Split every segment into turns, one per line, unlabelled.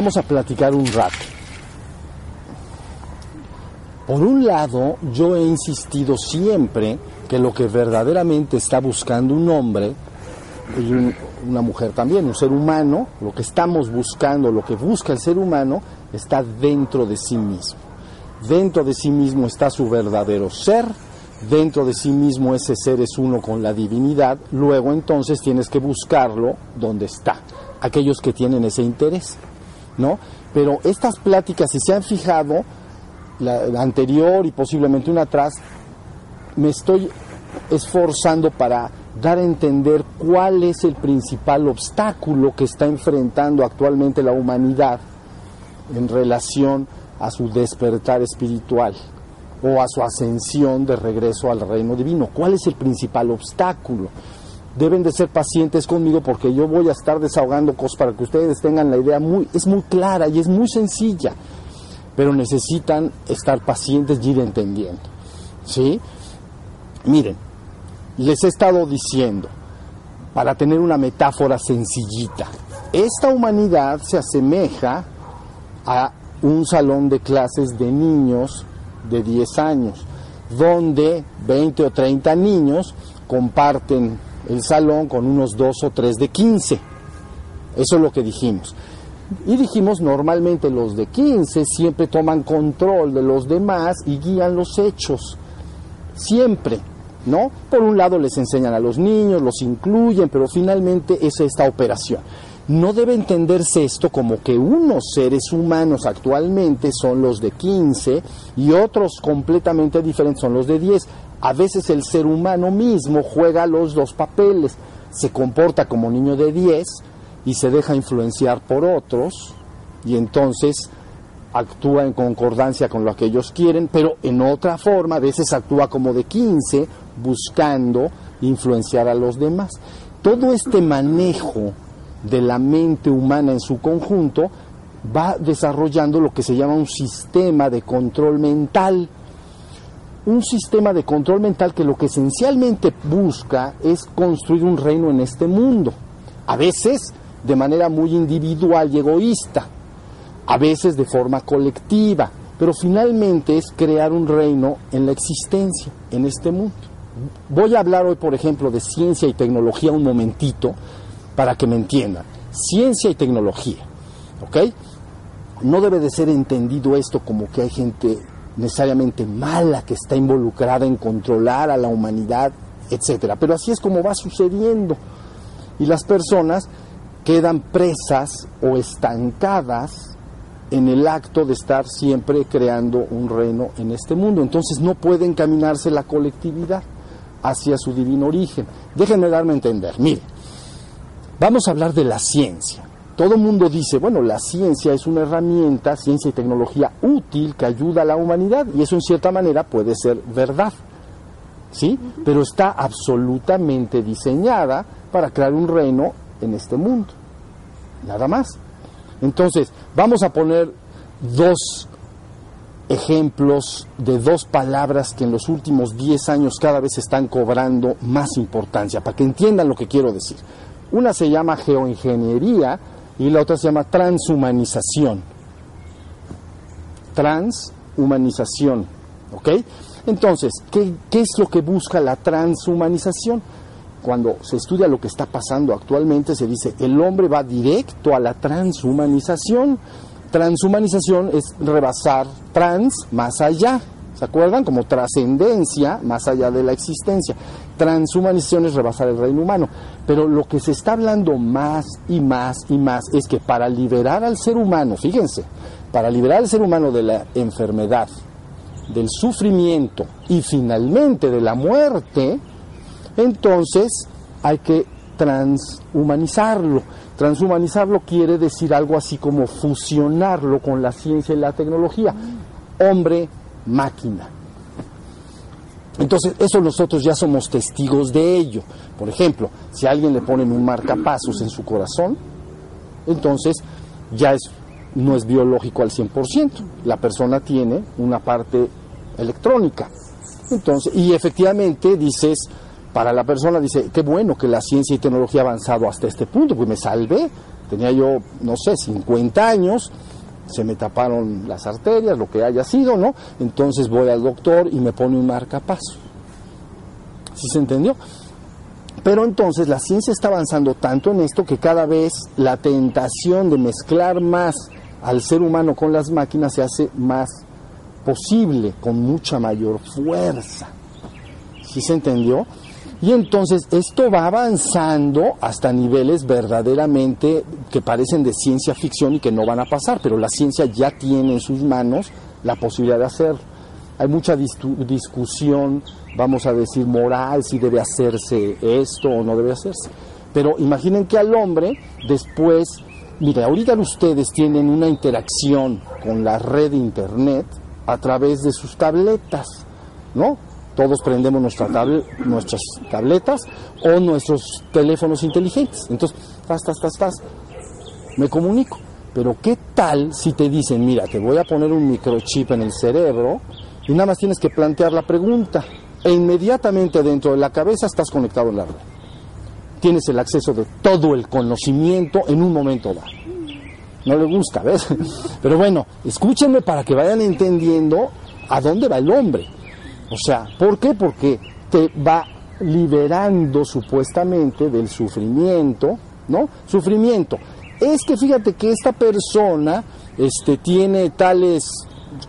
vamos a platicar un rato. Por un lado, yo he insistido siempre que lo que verdaderamente está buscando un hombre y un- una mujer también, un ser humano, lo que estamos buscando, lo que busca el ser humano, está dentro de sí mismo. Dentro de sí mismo está su verdadero ser, dentro de sí mismo ese ser es uno con la divinidad, luego entonces tienes que buscarlo donde está, aquellos que tienen ese interés, ¿no? Pero estas pláticas, si se han fijado, la, la anterior y posiblemente una atrás, me estoy esforzando para dar a entender cuál es el principal obstáculo que está enfrentando actualmente la humanidad en relación a su despertar espiritual o a su ascensión de regreso al reino divino. ¿Cuál es el principal obstáculo? Deben de ser pacientes conmigo porque yo voy a estar desahogando cosas para que ustedes tengan la idea muy es muy clara y es muy sencilla, pero necesitan estar pacientes y ir entendiendo. ¿Sí? Miren, les he estado diciendo, para tener una metáfora sencillita, esta humanidad se asemeja a un salón de clases de niños de 10 años, donde 20 o 30 niños comparten el salón con unos 2 o 3 de 15. Eso es lo que dijimos. Y dijimos, normalmente los de 15 siempre toman control de los demás y guían los hechos. Siempre, ¿no? Por un lado les enseñan a los niños, los incluyen, pero finalmente es esta operación. No debe entenderse esto como que unos seres humanos actualmente son los de 15 y otros completamente diferentes son los de 10. A veces el ser humano mismo juega los dos papeles, se comporta como niño de 10 y se deja influenciar por otros y entonces actúa en concordancia con lo que ellos quieren, pero en otra forma, a veces actúa como de 15, buscando influenciar a los demás. Todo este manejo de la mente humana en su conjunto va desarrollando lo que se llama un sistema de control mental. Un sistema de control mental que lo que esencialmente busca es construir un reino en este mundo. A veces de manera muy individual y egoísta, a veces de forma colectiva, pero finalmente es crear un reino en la existencia, en este mundo. Voy a hablar hoy, por ejemplo, de ciencia y tecnología un momentito para que me entiendan. Ciencia y tecnología, ¿ok? No debe de ser entendido esto como que hay gente necesariamente mala que está involucrada en controlar a la humanidad, etcétera. Pero así es como va sucediendo. Y las personas quedan presas o estancadas en el acto de estar siempre creando un reino en este mundo. Entonces no puede encaminarse la colectividad hacia su divino origen. Déjenme darme a entender. Mire, vamos a hablar de la ciencia. Todo el mundo dice, bueno, la ciencia es una herramienta, ciencia y tecnología útil que ayuda a la humanidad y eso en cierta manera puede ser verdad. ¿Sí? Pero está absolutamente diseñada para crear un reino en este mundo. Nada más. Entonces, vamos a poner dos ejemplos de dos palabras que en los últimos 10 años cada vez están cobrando más importancia, para que entiendan lo que quiero decir. Una se llama geoingeniería y la otra se llama transhumanización. Transhumanización, ¿ok? Entonces, ¿qué, qué es lo que busca la transhumanización? cuando se estudia lo que está pasando actualmente, se dice, el hombre va directo a la transhumanización. Transhumanización es rebasar trans más allá. ¿Se acuerdan? Como trascendencia más allá de la existencia. Transhumanización es rebasar el reino humano. Pero lo que se está hablando más y más y más es que para liberar al ser humano, fíjense, para liberar al ser humano de la enfermedad, del sufrimiento y finalmente de la muerte, entonces hay que transhumanizarlo. Transhumanizarlo quiere decir algo así como fusionarlo con la ciencia y la tecnología. Hombre, máquina. Entonces, eso nosotros ya somos testigos de ello. Por ejemplo, si a alguien le ponen un marcapasos en su corazón, entonces ya es, no es biológico al 100%. La persona tiene una parte electrónica. Entonces, y efectivamente dices, para la persona dice, qué bueno que la ciencia y tecnología ha avanzado hasta este punto, pues me salvé. Tenía yo, no sé, 50 años, se me taparon las arterias, lo que haya sido, ¿no? Entonces voy al doctor y me pone un marcapaso. ¿Sí se entendió? Pero entonces la ciencia está avanzando tanto en esto que cada vez la tentación de mezclar más al ser humano con las máquinas se hace más posible, con mucha mayor fuerza. ¿Sí se entendió? Y entonces esto va avanzando hasta niveles verdaderamente que parecen de ciencia ficción y que no van a pasar, pero la ciencia ya tiene en sus manos la posibilidad de hacerlo. Hay mucha discusión, vamos a decir, moral, si debe hacerse esto o no debe hacerse. Pero imaginen que al hombre después, mire, ahorita ustedes tienen una interacción con la red de Internet a través de sus tabletas, ¿no? Todos prendemos nuestra nuestras tabletas o nuestros teléfonos inteligentes. Entonces, tas, tas, tas, tas, me comunico. Pero ¿qué tal si te dicen, mira, te voy a poner un microchip en el cerebro y nada más tienes que plantear la pregunta e inmediatamente dentro de la cabeza estás conectado en la red? Tienes el acceso de todo el conocimiento en un momento dado. No le gusta, ¿ves? Pero bueno, escúchenme para que vayan entendiendo a dónde va el hombre. O sea, ¿por qué? Porque te va liberando supuestamente del sufrimiento, ¿no? Sufrimiento. Es que fíjate que esta persona este, tiene tales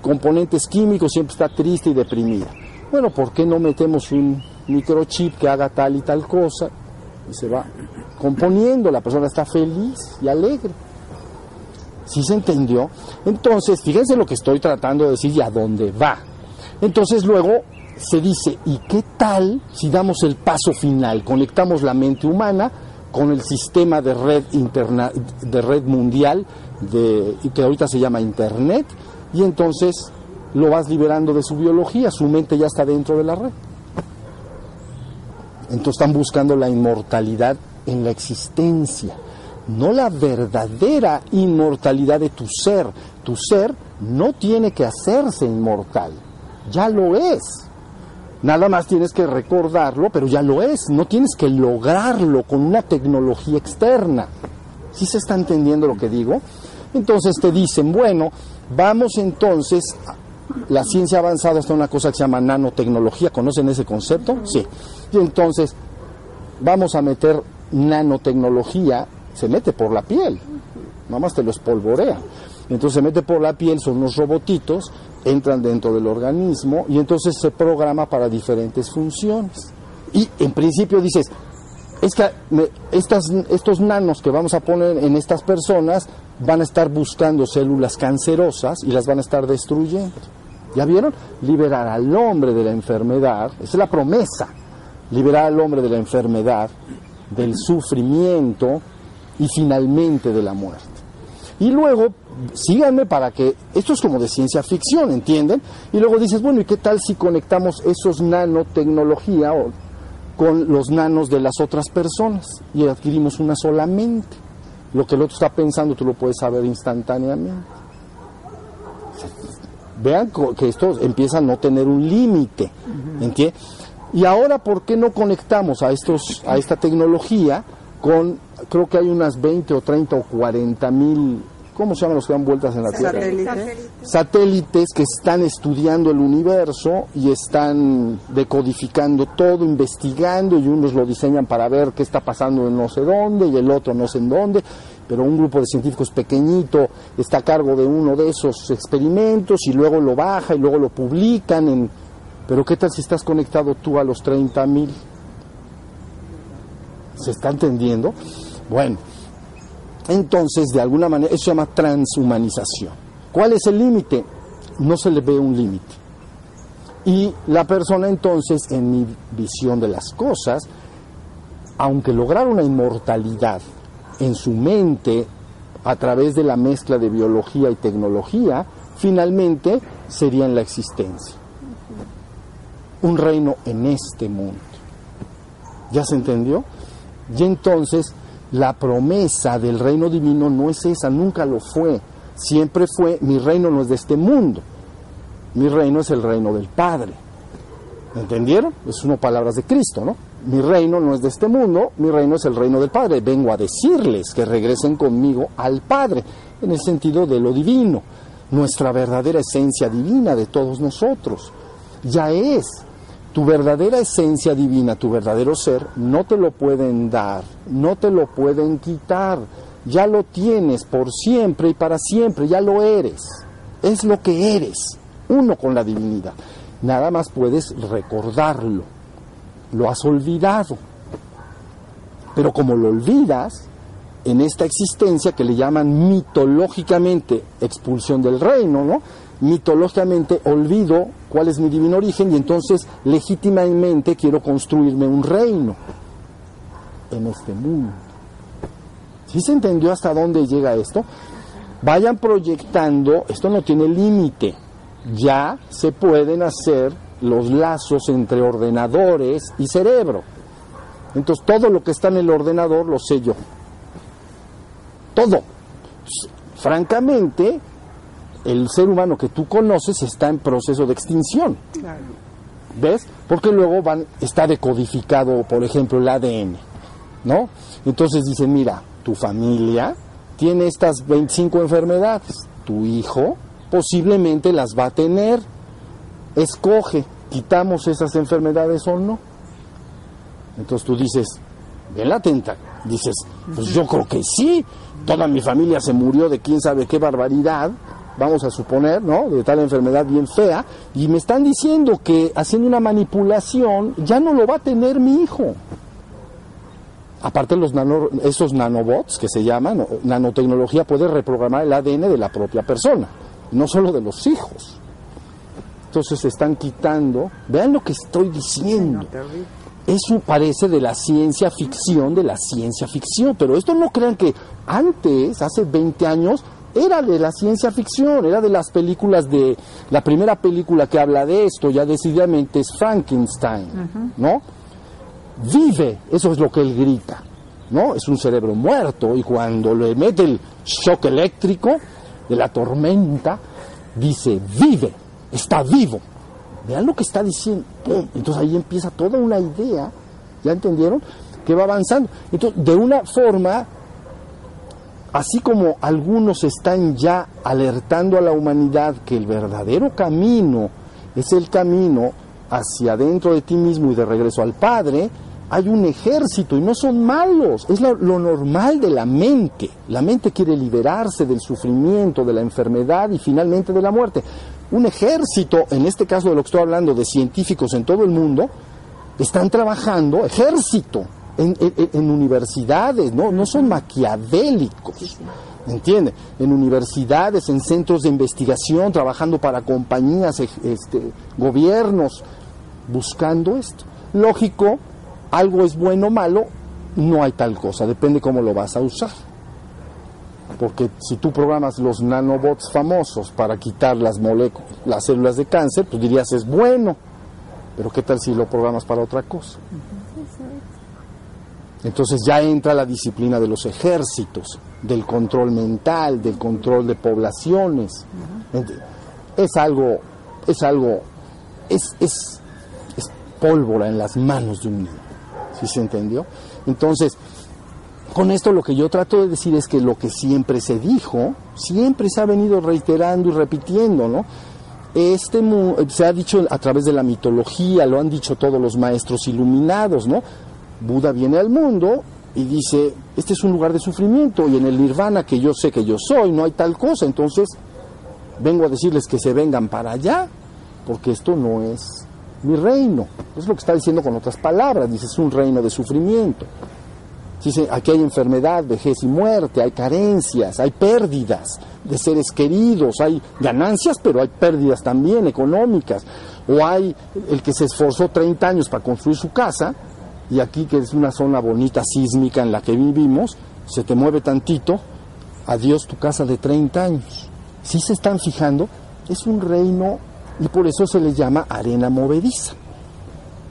componentes químicos, siempre está triste y deprimida. Bueno, ¿por qué no metemos un microchip que haga tal y tal cosa? Y se va componiendo, la persona está feliz y alegre. ¿Sí se entendió? Entonces, fíjense lo que estoy tratando de decir y a dónde va. Entonces luego se dice, ¿y qué tal si damos el paso final? Conectamos la mente humana con el sistema de red, interna, de red mundial, de, que ahorita se llama Internet, y entonces lo vas liberando de su biología, su mente ya está dentro de la red. Entonces están buscando la inmortalidad en la existencia, no la verdadera inmortalidad de tu ser. Tu ser no tiene que hacerse inmortal ya lo es. Nada más tienes que recordarlo, pero ya lo es. No tienes que lograrlo con una tecnología externa. ¿Sí se está entendiendo lo que digo? Entonces te dicen, bueno, vamos entonces, la ciencia avanzada está una cosa que se llama nanotecnología, ¿conocen ese concepto? Sí. Y entonces vamos a meter nanotecnología, se mete por la piel, nada más te lo espolvorea. Entonces se mete por la piel, son unos robotitos entran dentro del organismo y entonces se programa para diferentes funciones. Y en principio dices, es que estas, estos nanos que vamos a poner en estas personas van a estar buscando células cancerosas y las van a estar destruyendo. ¿Ya vieron? Liberar al hombre de la enfermedad, es la promesa, liberar al hombre de la enfermedad, del sufrimiento y finalmente de la muerte. Y luego, síganme para que, esto es como de ciencia ficción, ¿entienden? Y luego dices, bueno, ¿y qué tal si conectamos esos nanotecnología con los nanos de las otras personas y adquirimos una sola mente? Lo que el otro está pensando tú lo puedes saber instantáneamente. Vean que esto empieza a no tener un límite, ¿entiendes? Y ahora, ¿por qué no conectamos a, estos, a esta tecnología con, creo que hay unas 20 o 30 o 40 mil ¿cómo se llaman los que dan vueltas en la Tierra? Satélites. Satélites que están estudiando el universo y están decodificando todo, investigando y unos lo diseñan para ver qué está pasando en no sé dónde y el otro no sé en dónde, pero un grupo de científicos pequeñito está a cargo de uno de esos experimentos y luego lo baja y luego lo publican en... Pero ¿qué tal si estás conectado tú a los 30 mil? ¿Se está entendiendo? Bueno, entonces, de alguna manera, eso se llama transhumanización. ¿Cuál es el límite? No se le ve un límite. Y la persona entonces, en mi visión de las cosas, aunque lograr una inmortalidad en su mente a través de la mezcla de biología y tecnología, finalmente sería en la existencia. Un reino en este mundo. ¿Ya se entendió? Y entonces la promesa del reino divino no es esa, nunca lo fue. Siempre fue, mi reino no es de este mundo, mi reino es el reino del Padre. ¿Entendieron? Es una palabras de Cristo, ¿no? mi reino no es de este mundo, mi reino es el reino del Padre. Vengo a decirles que regresen conmigo al Padre, en el sentido de lo divino, nuestra verdadera esencia divina de todos nosotros. Ya es tu verdadera esencia divina, tu verdadero ser, no te lo pueden dar, no te lo pueden quitar. Ya lo tienes por siempre y para siempre, ya lo eres. Es lo que eres, uno con la divinidad. Nada más puedes recordarlo. Lo has olvidado. Pero como lo olvidas, en esta existencia que le llaman mitológicamente expulsión del reino, ¿no? Mitológicamente olvido cuál es mi divino origen y entonces legítimamente quiero construirme un reino en este mundo. ¿Sí se entendió hasta dónde llega esto? Vayan proyectando, esto no tiene límite, ya se pueden hacer los lazos entre ordenadores y cerebro. Entonces todo lo que está en el ordenador lo sé yo. Todo. Francamente, el ser humano que tú conoces está en proceso de extinción. ¿Ves? Porque luego van, está decodificado, por ejemplo, el ADN. ¿No? Entonces dicen, mira, tu familia tiene estas 25 enfermedades. Tu hijo posiblemente las va a tener. Escoge, quitamos esas enfermedades o no. Entonces tú dices, ven la tenta. Dices, pues yo creo que sí. Toda mi familia se murió de quién sabe qué barbaridad vamos a suponer, ¿no? De tal enfermedad bien fea, y me están diciendo que haciendo una manipulación ya no lo va a tener mi hijo. Aparte los nano, esos nanobots que se llaman, nanotecnología puede reprogramar el ADN de la propia persona, no solo de los hijos. Entonces se están quitando, vean lo que estoy diciendo. Eso parece de la ciencia ficción, de la ciencia ficción, pero esto no crean que antes, hace 20 años, era de la ciencia ficción, era de las películas de... La primera película que habla de esto ya decididamente es Frankenstein, ¿no? Vive, eso es lo que él grita, ¿no? Es un cerebro muerto y cuando le mete el shock eléctrico de la tormenta, dice, vive, está vivo. Vean lo que está diciendo. Entonces ahí empieza toda una idea, ¿ya entendieron? Que va avanzando. Entonces, de una forma así como algunos están ya alertando a la humanidad que el verdadero camino es el camino hacia dentro de ti mismo y de regreso al Padre, hay un ejército y no son malos, es lo, normal de la mente. La mente quiere liberarse del sufrimiento, de la enfermedad y finalmente de la muerte. Un ejército, en este caso de lo que estoy hablando, de científicos en todo el mundo, están trabajando, ejército, en, universidades, ¿no? no son maquiavélicos, ¿entiende? En universidades, en centros de investigación, trabajando para compañías, este, gobiernos, buscando esto. Lógico, algo es bueno o malo, no hay tal cosa, depende cómo lo vas a usar. Porque si tú programas los nanobots famosos para quitar las moléculas, las células de cáncer, pues dirías es bueno. Pero ¿qué tal si lo programas para otra cosa? Entonces ya entra la disciplina de los ejércitos, del control mental, del control de poblaciones. Es algo, es algo, es, es, pólvora en las manos de un niño. ¿Sí se entendió? Entonces, con esto lo que yo trato de decir es que lo que siempre se dijo, siempre se ha venido reiterando y repitiendo, ¿no? Este se ha dicho a través de la mitología, lo han dicho todos los maestros iluminados, ¿no? Buda viene al mundo y dice, este es un lugar de sufrimiento y en el nirvana que yo sé que yo soy no hay tal cosa, entonces vengo a decirles que se vengan para allá, porque esto no es mi reino. Es lo que está diciendo con otras palabras, dice, es un reino de sufrimiento. Dice, aquí hay enfermedad, vejez y muerte, hay carencias, hay pérdidas de seres queridos, hay ganancias, pero hay pérdidas también económicas. O hay el que se esforzó 30 años para construir su casa, y aquí que es una zona bonita sísmica en la que vivimos, se te mueve tantito, adiós tu casa de 30 años. Si se están fijando, es un reino y por eso se le llama arena movediza.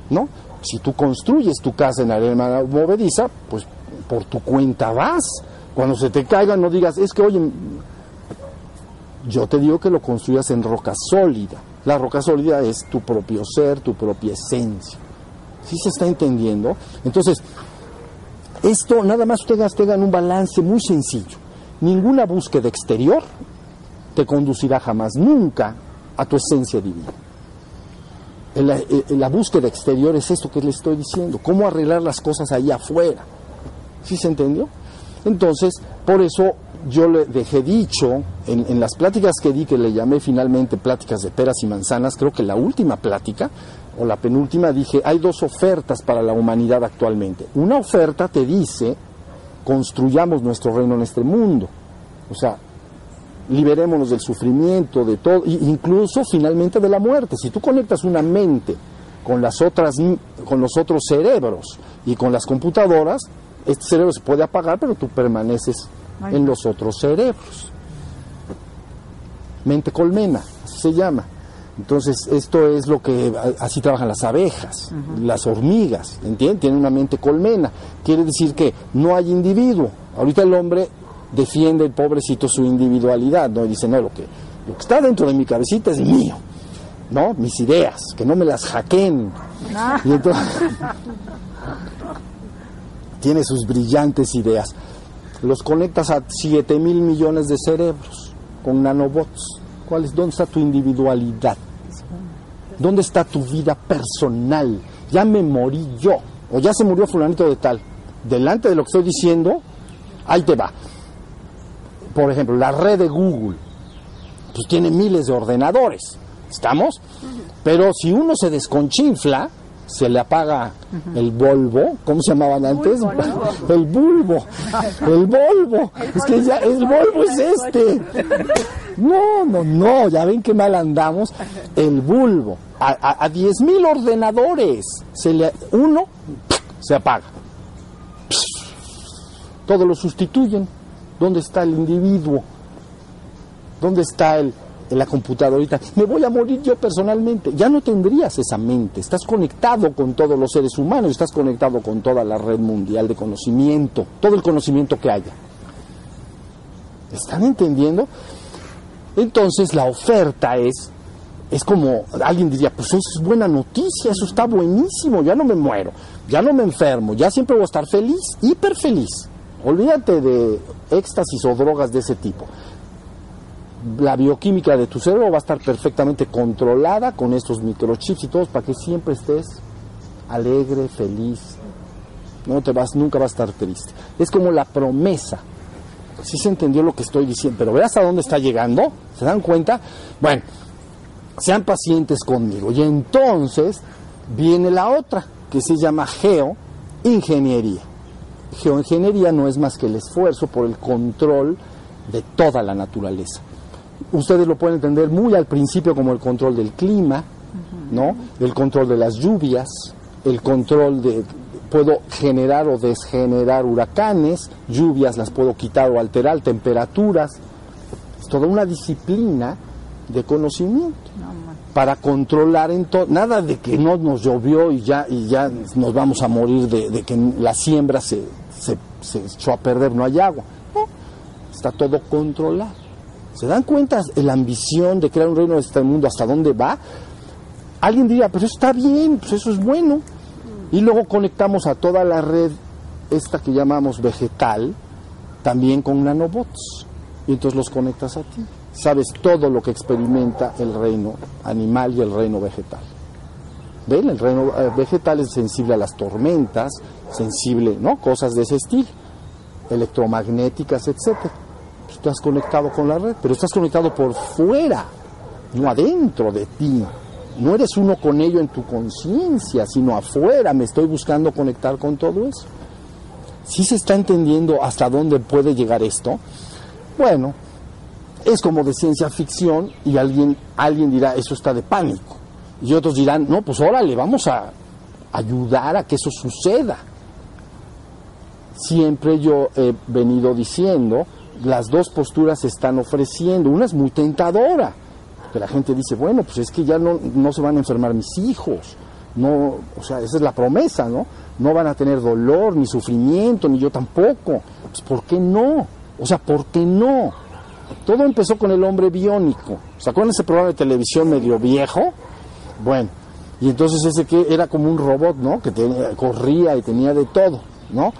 ¿No? Si tú construyes tu casa en arena movediza, pues por tu cuenta vas. Cuando se te caiga no digas, es que oye, yo te digo que lo construyas en roca sólida. La roca sólida es tu propio ser, tu propia esencia. ¿Sí se está entendiendo? Entonces, esto nada más ustedes tengan un balance muy sencillo. Ninguna búsqueda exterior te conducirá jamás, nunca, a tu esencia divina. La, la, búsqueda exterior es esto que les estoy diciendo, cómo arreglar las cosas ahí afuera. ¿Sí se entendió? Entonces, por eso yo le dejé dicho en, en, las pláticas que di, que le llamé finalmente pláticas de peras y manzanas, creo que la última plática, o la penúltima, dije, hay dos ofertas para la humanidad actualmente. Una oferta te dice, construyamos nuestro reino en este mundo. O sea, liberémonos del sufrimiento, de todo, incluso finalmente de la muerte. Si tú conectas una mente con las otras, con los otros cerebros y con las computadoras, este cerebro se puede apagar, pero tú permaneces. En los otros cerebros. Mente colmena, así se llama. Entonces, esto es lo que así trabajan las abejas, uh -huh. las hormigas, ¿entiendes? Tienen una mente colmena. Quiere decir que no hay individuo. Ahorita el hombre defiende el pobrecito su individualidad, ¿no? Y dice, no, lo que, lo que está dentro de mi cabecita es mío, ¿no? Mis ideas, que no me las hackeen.
Ah.
Y entonces, tiene sus brillantes ideas. Los conectas a 7 mil millones de cerebros con nanobots. ¿Cuál es, ¿Dónde está tu individualidad? ¿Dónde está tu vida personal? Ya me morí yo, o ya se murió fulanito de tal. Delante de lo que estoy diciendo, ahí te va. Por ejemplo, la red de Google, pues tiene miles de ordenadores, ¿estamos? Pero si uno se desconchinfla, se le apaga uh -huh. el Volvo, ¿cómo se llamaban antes?
Bulbo,
el bulbo, el Volvo. es que ya el Volvo es este. No, no, no, ya ven qué mal andamos. El bulbo, a, 10 mil ordenadores, se le, uno se apaga. Todos lo sustituyen. ¿Dónde está el individuo? ¿Dónde está el, la computadorita? Me voy a morir yo personalmente. Ya no tendrías esa mente. Estás conectado con todos los seres humanos, estás conectado con toda la red mundial de conocimiento, todo el conocimiento que haya. ¿Están entendiendo? Entonces la oferta es, es como, alguien diría, pues eso es buena noticia, eso está buenísimo, ya no me muero, ya no me enfermo, ya siempre voy a estar feliz, hiper feliz. Olvídate de éxtasis o drogas de ese tipo. La bioquímica de tu cerebro va a estar perfectamente controlada con estos microchips y todos para que siempre estés alegre, feliz. No te vas, nunca vas a estar triste. Es como la promesa. Si ¿Sí se entendió lo que estoy diciendo, pero ve hasta dónde está llegando. ¿Se dan cuenta? Bueno, sean pacientes conmigo. Y entonces viene la otra, que se llama geoingeniería geoingeniería no es más que el esfuerzo por el control de toda la naturaleza. Ustedes lo pueden entender muy al principio como el control del clima, ¿no? El control de las lluvias, el control de puedo generar o desgenerar huracanes, lluvias las puedo quitar o alterar, temperaturas. Es toda una disciplina de conocimiento para controlar en todo, nada de que no nos llovió y ya, y ya nos vamos a morir de, de que la siembra se, se, se, echó a perder, no hay agua. No, está todo controlado. ¿Se dan cuenta la ambición de crear un reino de este mundo hasta dónde va? Alguien diría, pero eso está bien, pues eso es bueno. Y luego conectamos a toda la red, esta que llamamos vegetal, también con nanobots. Y entonces los conectas a ti sabes todo lo que experimenta el reino animal y el reino vegetal. ¿Ven? El reino vegetal es sensible a las tormentas, sensible, ¿no? Cosas de ese estilo, electromagnéticas, etcétera. Estás conectado con la red, pero estás conectado por fuera, no adentro de ti. No eres uno con ello en tu conciencia, sino afuera. Me estoy buscando conectar con todo eso. ¿Sí se está entendiendo hasta dónde puede llegar esto? Bueno, es como de ciencia ficción y alguien, alguien dirá, eso está de pánico. Y otros dirán, no, pues órale, vamos a ayudar a que eso suceda. Siempre yo he venido diciendo, las dos posturas se están ofreciendo. Una es muy tentadora, porque la gente dice, bueno, pues es que ya no, no se van a enfermar mis hijos. No, o sea, esa es la promesa, ¿no? No van a tener dolor, ni sufrimiento, ni yo tampoco. Pues, ¿por qué no? O sea, ¿por qué no? Todo empezó con el hombre biónico. ¿Se acuerdan ese programa de televisión medio viejo? Bueno, Y entonces ese que era como un robot, ¿no? Que tenía- corría y tenía de todo, ¿no?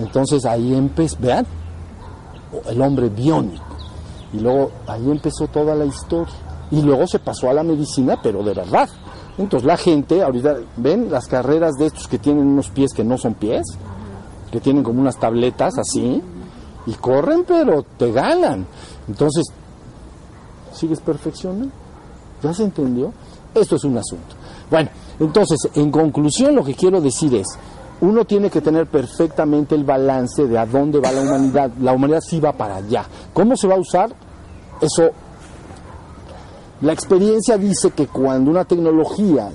Entonces ahí empezó, vean, el hombre biónico. Y luego ahí empezó toda la historia. Y luego se pasó a la medicina, pero de verdad. Entonces la gente, ahorita, ¿ven las carreras de estos que tienen unos pies que no son pies? Que tienen como unas tabletas así. Y corren, pero te ganan. Entonces, ¿sigues perfeccionando? ¿Ya se entendió? Esto es un asunto. Bueno, entonces, en conclusión, lo que quiero decir es, uno tiene que tener perfectamente el balance de a dónde va la humanidad. La humanidad sí va para allá. ¿Cómo se va a usar? Eso, la experiencia dice que cuando una tecnología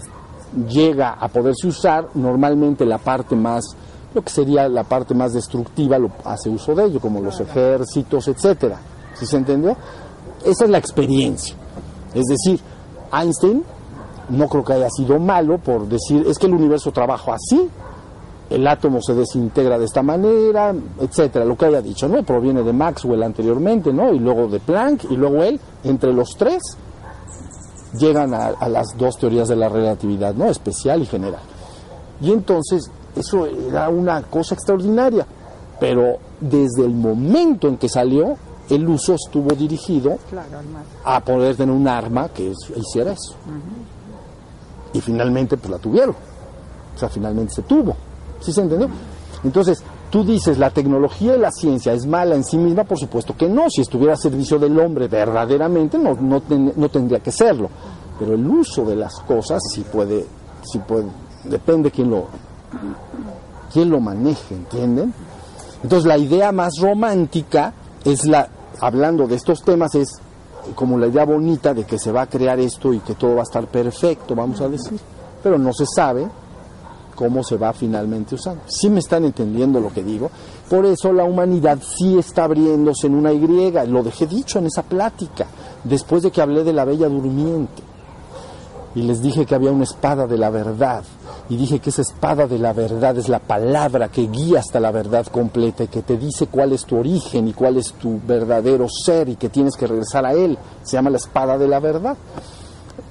llega a poderse usar, normalmente la parte más, lo que sería la parte más destructiva, lo hace uso de ello, como los ejércitos, etcétera. ¿Sí se entendió? Esa es la experiencia. Es decir, Einstein no creo que haya sido malo por decir, es que el universo trabaja así, el átomo se desintegra de esta manera, etcétera, lo que haya dicho, ¿no? Proviene de Maxwell anteriormente, ¿no? Y luego de Planck, y luego él, entre los tres, llegan a, a las dos teorías de la relatividad, ¿no? Especial y general. Y entonces, eso era una cosa extraordinaria, pero desde el momento en que salió, el uso estuvo dirigido
Claro,
a poder tener un arma que hiciera eso. Y finalmente pues la tuvieron. O sea, finalmente se tuvo. Entonces, tú dices, la tecnología y la ciencia es mala en sí misma, por supuesto que no. Si estuviera a servicio del hombre verdaderamente, no, no, ten- no tendría que serlo. Pero el uso de las cosas sí puede, sí puede, depende quién lo, quién lo maneje, ¿entienden? Entonces la idea más romántica es la, hablando de estos temas, es como la idea bonita de que se va a crear esto y que todo va a estar perfecto, vamos a decir. Pero no se sabe cómo se va finalmente usando. ¿Sí me están entendiendo lo que digo? Por eso la humanidad sí está abriéndose en una Y, lo dejé dicho en esa plática, después de que hablé de la bella durmiente y les dije que había una espada de la verdad. Y dije que esa espada de la verdad es la palabra que guía hasta la verdad completa y que te dice cuál es tu origen y cuál es tu verdadero ser y que tienes que regresar a él. Se llama la espada de la verdad.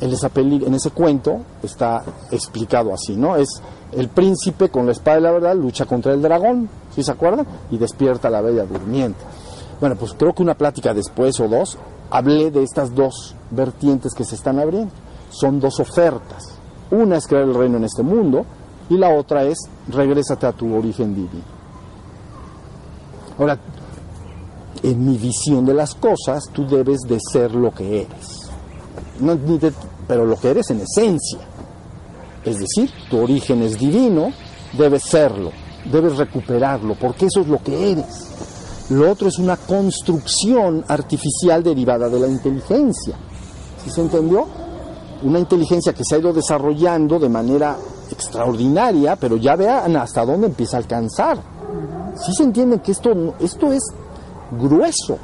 En, esa peli- en ese cuento está explicado así, ¿no? Es el príncipe con la espada de la verdad lucha contra el dragón, ¿sí se acuerdan? Y despierta a la bella durmiente. Bueno, pues creo que una plática después o dos hablé de estas dos vertientes que se están abriendo. Son dos ofertas. Una es crear el reino en este mundo y la otra es regrésate a tu origen divino. Ahora, en mi visión de las cosas, tú debes de ser lo que eres. No, de- pero lo que eres en esencia. Es decir, tu origen es divino, debes serlo, debes recuperarlo, porque eso es lo que eres. Lo otro es una construcción artificial derivada de la inteligencia. ¿Sí se entendió? Una inteligencia que se ha ido desarrollando de manera extraordinaria, pero ya vean hasta dónde empieza a alcanzar. ¿Sí se entiende que esto, esto es grueso?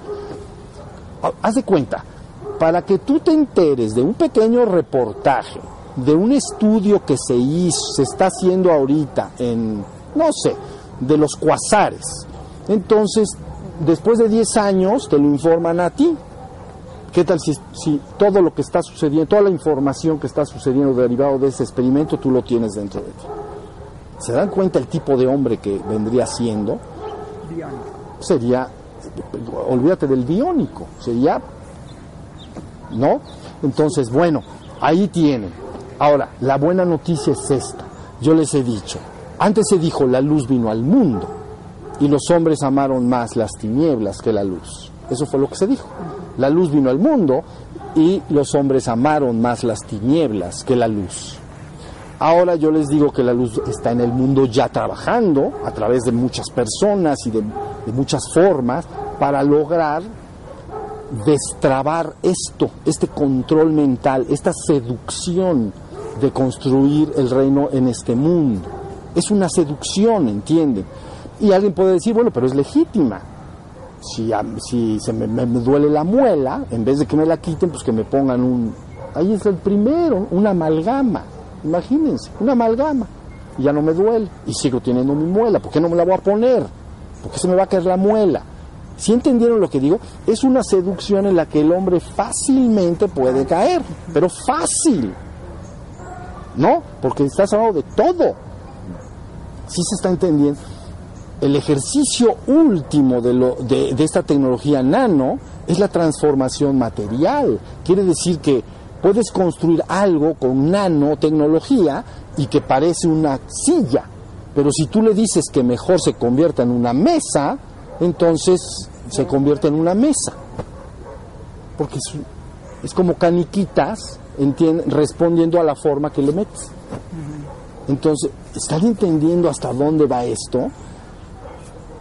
Ha- Haz de cuenta, para que tú te enteres de un pequeño reportaje, de un estudio que se hizo, se está haciendo ahorita en, no sé, de los cuasares. Entonces, después de 10 años te lo informan a ti. ¿Qué tal si, si todo lo que está sucediendo, toda la información que está sucediendo derivado de ese experimento, tú lo tienes dentro de ti? ¿Se dan cuenta el tipo de hombre que vendría siendo?
Biónico.
sería, olvídate del biónico, sería, ¿no? Entonces, bueno, ahí tienen. Ahora, la buena noticia es esta. Yo les he dicho, antes se dijo, la luz vino al mundo y los hombres amaron más las tinieblas que la luz. Eso fue lo que se dijo. La luz vino al mundo y los hombres amaron más las tinieblas que la luz. Ahora yo les digo que la luz está en el mundo ya trabajando a través de muchas personas y de, de muchas formas para lograr destrabar esto, este control mental, esta seducción de construir el reino en este mundo. Es una seducción, ¿entienden? Y alguien puede decir, bueno, pero es legítima. Si, si se me, me- me duele la muela, en vez de que me la quiten, pues que me pongan un... Ahí es el primero, una amalgama. Imagínense, una amalgama. Y ya no me duele. Y sigo teniendo mi muela. ¿Por qué no me la voy a poner? ¿Por qué se me va a caer la muela? Si entendieron lo que digo? Es una seducción en la que el hombre fácilmente puede caer. Pero fácil. ¿no? Porque estás hablando de todo. Sí se está entendiendo. El ejercicio último de, lo, de, de esta tecnología nano es la transformación material. Quiere decir que puedes construir algo con nanotecnología y que parece una silla. Pero si tú le dices que mejor se convierta en una mesa, entonces se convierte en una mesa. Porque es, es como caniquitas entiende, respondiendo a la forma que le metes. Entonces, ¿están entendiendo hasta dónde va esto?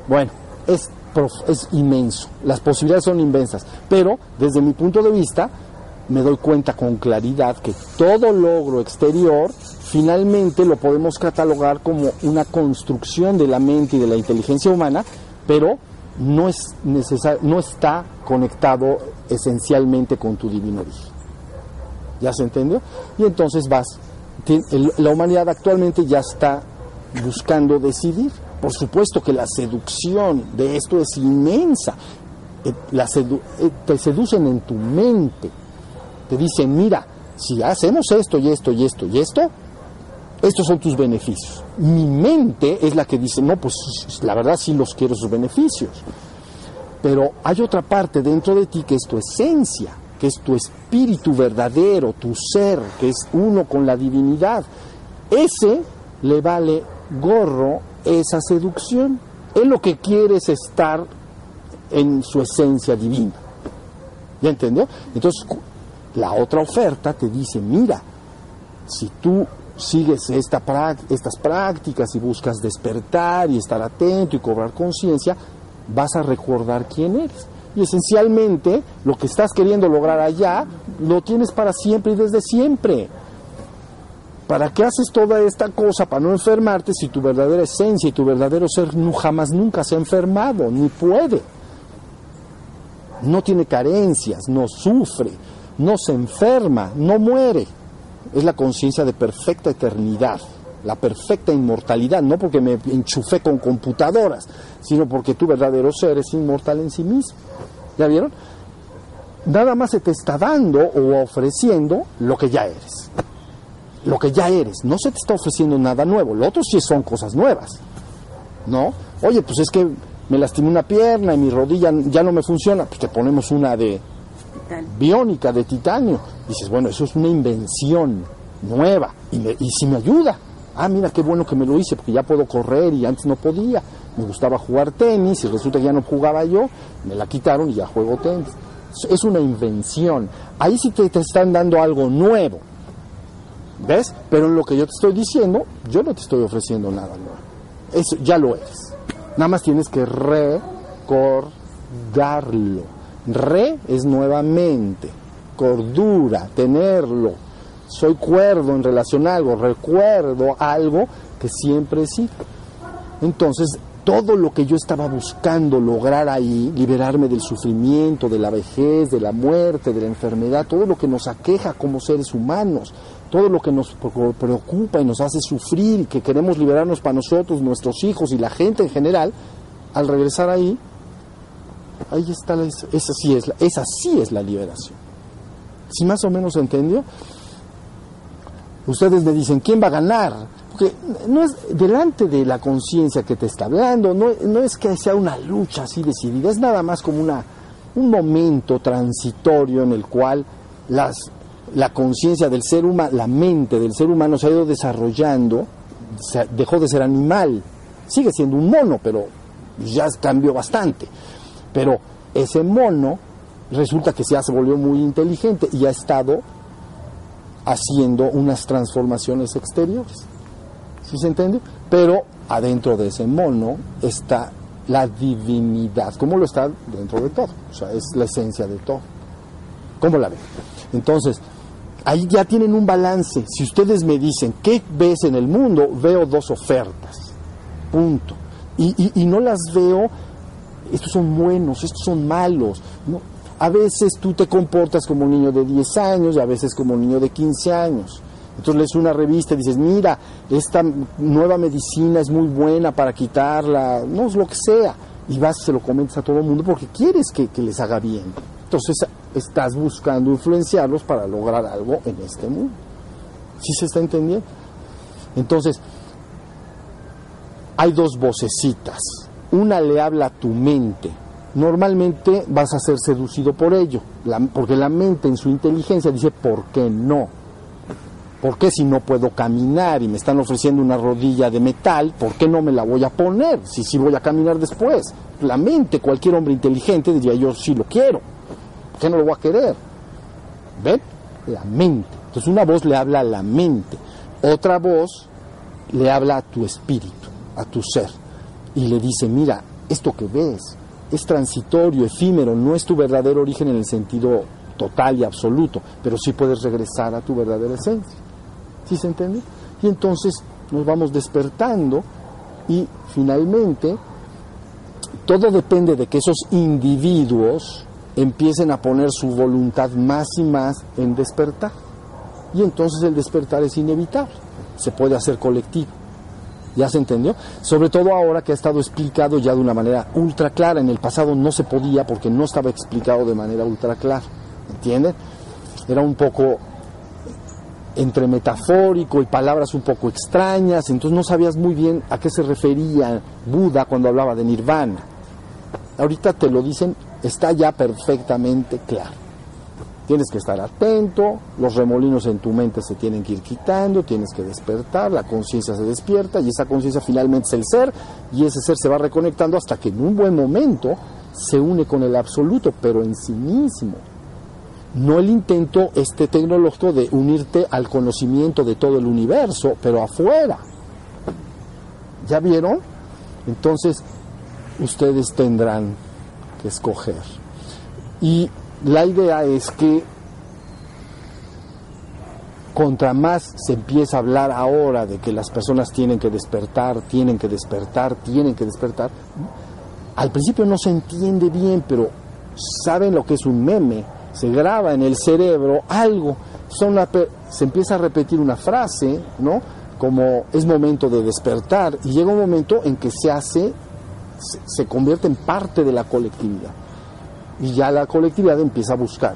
Bueno, es, es inmenso, las posibilidades son inmensas, pero desde mi punto de vista me doy cuenta con claridad que todo logro exterior finalmente lo podemos catalogar como una construcción de la mente y de la inteligencia humana, pero no, es necesario, no está conectado esencialmente con tu divino origen. ¿Ya se entendió? Y entonces vas, la humanidad actualmente ya está buscando decidir. Por supuesto que la seducción de esto es inmensa. Eh, la eh, te seducen en tu mente. Te dicen, mira, si hacemos esto y esto y esto y esto, estos son tus beneficios. Mi mente es la que dice, no, pues la verdad sí los quiero sus beneficios. Pero hay otra parte dentro de ti que es tu esencia, que es tu espíritu verdadero, tu ser, que es uno con la divinidad. Ese le vale gorro esa seducción. Él lo que quiere es estar en su esencia divina. ¿Ya entendió? Entonces, la otra oferta te dice, mira, si tú sigues esta, estas prácticas y buscas despertar y estar atento y cobrar conciencia, vas a recordar quién eres. Y esencialmente lo que estás queriendo lograr allá, lo tienes para siempre y desde siempre. ¿Para qué haces toda esta cosa para no enfermarte si tu verdadera esencia y tu verdadero ser no, jamás nunca se ha enfermado, ni puede? No tiene carencias, no sufre, no se enferma, no muere es la conciencia de perfecta eternidad, la perfecta inmortalidad, no porque me enchufé con computadoras, sino porque tu verdadero ser es inmortal en sí mismo. ¿Ya vieron? Nada más se te está dando o ofreciendo lo que ya eres. Lo que ya eres. No se te está ofreciendo nada nuevo. Lo otro sí son cosas nuevas. ¿No? Oye, pues es que me lastimé una pierna y mi rodilla ya no me funciona. Pues te ponemos una de biónica de titanio. Dices, bueno, eso es una invención nueva y, si me ayuda. Ah, mira qué bueno que me lo hice porque ya puedo correr y antes no podía. Me gustaba jugar tenis y resulta que ya no jugaba yo, me la quitaron y ya juego tenis. Es una invención. Ahí sí te, te están dando algo nuevo. ¿Ves? Pero lo que yo te estoy diciendo, yo no te estoy ofreciendo nada nuevo. Eso ya lo eres. Nada más tienes que recordarlo. Re es nuevamente, cordura, tenerlo. Soy cuerdo en relación a algo, recuerdo algo que siempre sí. Entonces, todo lo que yo estaba buscando lograr ahí, liberarme del sufrimiento, de la vejez, de la muerte, de la enfermedad, todo lo que nos aqueja como seres humanos, todo lo que nos preocupa y nos hace sufrir que queremos liberarnos para nosotros, nuestros hijos y la gente en general, al regresar ahí, ahí está, la, esa, sí es esa sí es la liberación. Si más o menos entendió, ustedes me dicen, ¿quién va a ganar? Porque no es delante de la conciencia que te está hablando, no, no es que sea una lucha así decidida, es nada más como una, un momento transitorio en el cual las, la conciencia del ser humano, la mente del ser humano se ha ido desarrollando, dejó de ser animal, sigue siendo un mono, pero ya cambió bastante. Pero ese mono resulta que ya se volvió muy inteligente y ha estado haciendo unas transformaciones exteriores. ¿Sí se entiende? Pero adentro de ese mono está la divinidad, como lo está dentro de todo. O sea, es la esencia de todo. ¿Cómo la ven? Entonces, ahí ya tienen un balance. Si ustedes me dicen, ¿qué ves en el mundo? Veo dos ofertas. Punto. Y, y no las veo estos son buenos, estos son malos. ¿no? A veces tú te comportas como un niño de 10 años y a veces como un niño de 15 años. Entonces lees una revista y dices, mira, esta nueva medicina es muy buena para quitarla, no es lo que sea. Y vas y se lo comentas a todo el mundo porque quieres que, que les haga bien. Entonces estás buscando influenciarlos para lograr algo en este mundo. ¿Sí se está entendiendo? Entonces, hay dos vocecitas. Una le habla a tu mente. Normalmente vas a ser seducido por ello, porque la mente en su inteligencia dice, ¿por qué no? ¿Por qué si no puedo caminar y me están ofreciendo una rodilla de metal, ¿por qué no me la voy a poner? Si sí voy a caminar después. La mente, cualquier hombre inteligente diría, yo sí lo quiero. ¿Por qué no lo voy a querer? ¿Ven? La mente. Entonces una voz le habla a la mente, otra voz le habla a tu espíritu, a tu ser, y le dice, mira, esto que ves es transitorio, efímero, no es tu verdadero origen en el sentido total y absoluto, pero sí puedes regresar a tu verdadera esencia. ¿Sí se entiende? Y entonces nos vamos despertando y finalmente todo depende de que esos individuos empiecen a poner su voluntad más y más en despertar. Y entonces el despertar es inevitable, se puede hacer colectivo. ¿Ya se entendió? Sobre todo ahora que ha estado explicado ya de una manera ultra clara. En el pasado no se podía porque no estaba explicado de manera ultra clara. ¿Entienden? Era un poco entre metafórico y palabras un poco extrañas, entonces no sabías muy bien a qué se refería Buda cuando hablaba de nirvana. Ahorita te lo dicen, está ya perfectamente claro. Tienes que estar atento, los remolinos en tu mente se tienen que ir quitando, tienes que despertar, la conciencia se despierta y esa conciencia finalmente es el ser y ese ser se va reconectando hasta que en un buen momento se une con el absoluto, pero en sí mismo. No el intento este tecnológico de unirte al conocimiento de todo el universo, pero afuera. ¿Ya vieron? Entonces, ustedes tendrán que escoger. Y la idea es que contra más se empieza a hablar ahora de que las personas tienen que despertar, tienen que despertar, tienen que despertar, al principio no se entiende bien, pero saben lo que es un meme, se graba en el cerebro algo, se empieza a repetir una frase, ¿no? Como es momento de despertar y llega un momento en que se hace, se convierte en parte de la colectividad y ya la colectividad empieza a buscar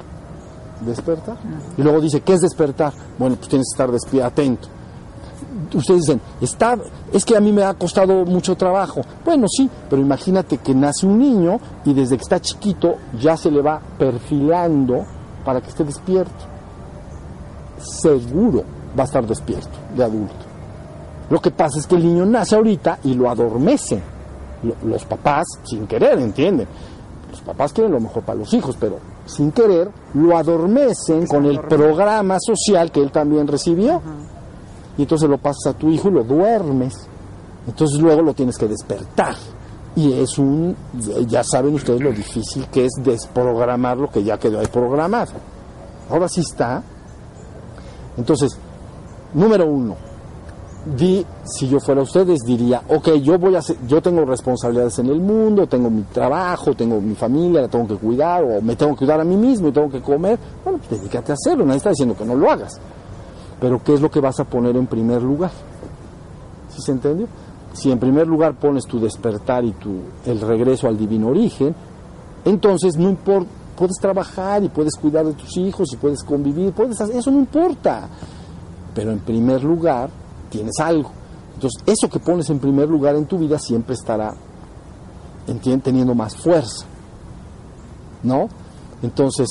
despertar. Y luego dice, ¿qué es despertar? Bueno, pues tienes que estar atento. Ustedes dicen, está, es que a mí me ha costado mucho trabajo. Bueno, sí, pero imagínate que nace un niño y desde que está chiquito ya se le va perfilando para que esté despierto. Seguro va a estar despierto de adulto. Lo que pasa es que el niño nace ahorita y lo adormece. Los papás, sin querer, ¿entienden? Los papás quieren lo mejor para los hijos, pero sin querer lo adormecen con el programa social que él también recibió. Y entonces lo pasas a tu hijo y lo duermes. Entonces luego lo tienes que despertar. Y es un, ya saben ustedes lo difícil que es desprogramar lo que ya quedó ahí programado. Ahora sí está. Entonces, número uno, di, si yo fuera ustedes, diría, ok, yo voy a yo tengo responsabilidades en el mundo, tengo mi trabajo, tengo mi familia, la tengo que cuidar, o me tengo que cuidar a mí mismo y tengo que comer. Bueno, pues dedícate a hacerlo, nadie está diciendo que no lo hagas. Pero ¿qué es lo que vas a poner en primer lugar? ¿Sí se entendió? Si en primer lugar pones tu despertar y tu, el regreso al divino origen, entonces no importa, puedes trabajar y puedes cuidar de tus hijos y puedes convivir, puedes eso no importa. Pero en primer lugar, tienes algo. Entonces, eso que pones en primer lugar en tu vida siempre estará teniendo más fuerza. ¿No? Entonces,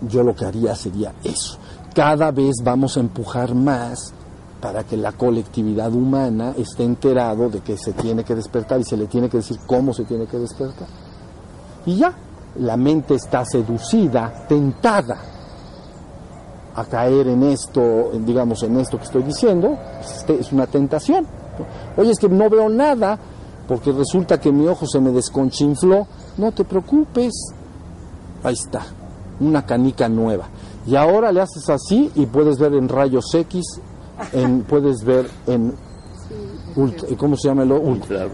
yo lo que haría sería eso. Cada vez vamos a empujar más para que la colectividad humana esté enterado de que se tiene que despertar y se le tiene que decir cómo se tiene que despertar. Y ya, la mente está seducida, tentada a caer en esto, digamos, en esto que estoy diciendo, este, es una tentación. Oye, es que no veo nada, porque resulta que mi ojo se me desconchinfló. No te preocupes. Ahí está, una canica nueva. Y ahora le haces así y puedes ver en rayos X, en, puedes ver en ¿cómo se llama? El,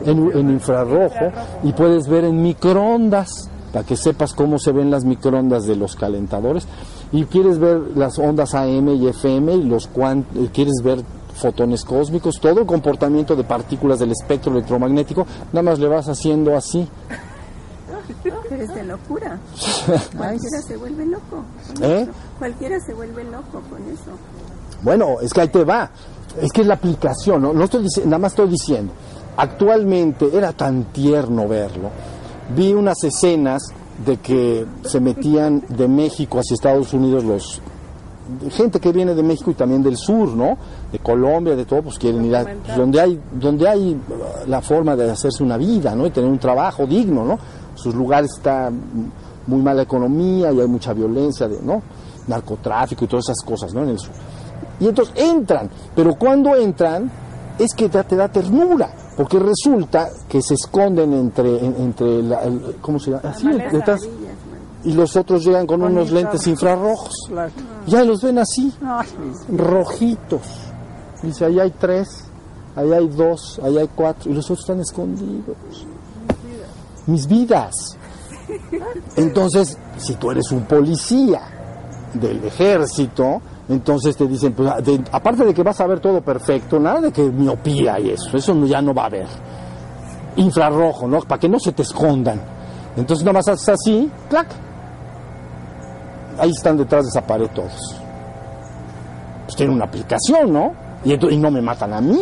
en, en infrarrojo y puedes ver en microondas para que sepas cómo se ven las microondas de los calentadores y quieres ver las ondas AM y FM y los eh, quieres ver fotones cósmicos, todo el comportamiento de partículas del espectro electromagnético, nada más le vas haciendo así.
Pero es de locura. Cualquiera se vuelve loco.
¿Eh?
Cualquiera se vuelve loco con eso.
Bueno, es que ahí te va. Es que es la aplicación, ¿no? no estoy nada más estoy diciendo. Actualmente era tan tierno verlo. Vi unas escenas de que se metían de México hacia Estados Unidos los gente que viene de México y también del sur, ¿no? De Colombia, de todo, pues quieren ir a pues, donde hay donde hay uh, la forma de hacerse una vida, ¿no? Y tener un trabajo digno, ¿no? Sus lugares está muy mala economía y hay mucha violencia, de, ¿no? Narcotráfico y todas esas cosas, ¿no? En el sur. Y entonces entran, pero cuando entran es que te, te da ternura, porque resulta que se esconden entre en- entre la, el- ¿cómo se llama? Así, detrás- y los otros llegan con unos lentes infrarrojos.
Claro.
Ya los ven así,
Ay,
rojitos. Dice, ahí hay tres, ahí hay dos, ahí hay cuatro, y los otros están escondidos. Mis vidas. Entonces, si tú eres un policía del ejército, entonces te dicen, pues, aparte de que vas a ver todo perfecto, nada de que miopía y eso, eso ya no va a haber. Infrarrojo, ¿no? Para que no se te escondan. Entonces nada más haces así, clac. Ahí están detrás de esa pared todos pues tiene una aplicación, ¿no? Y, y no me matan a mí.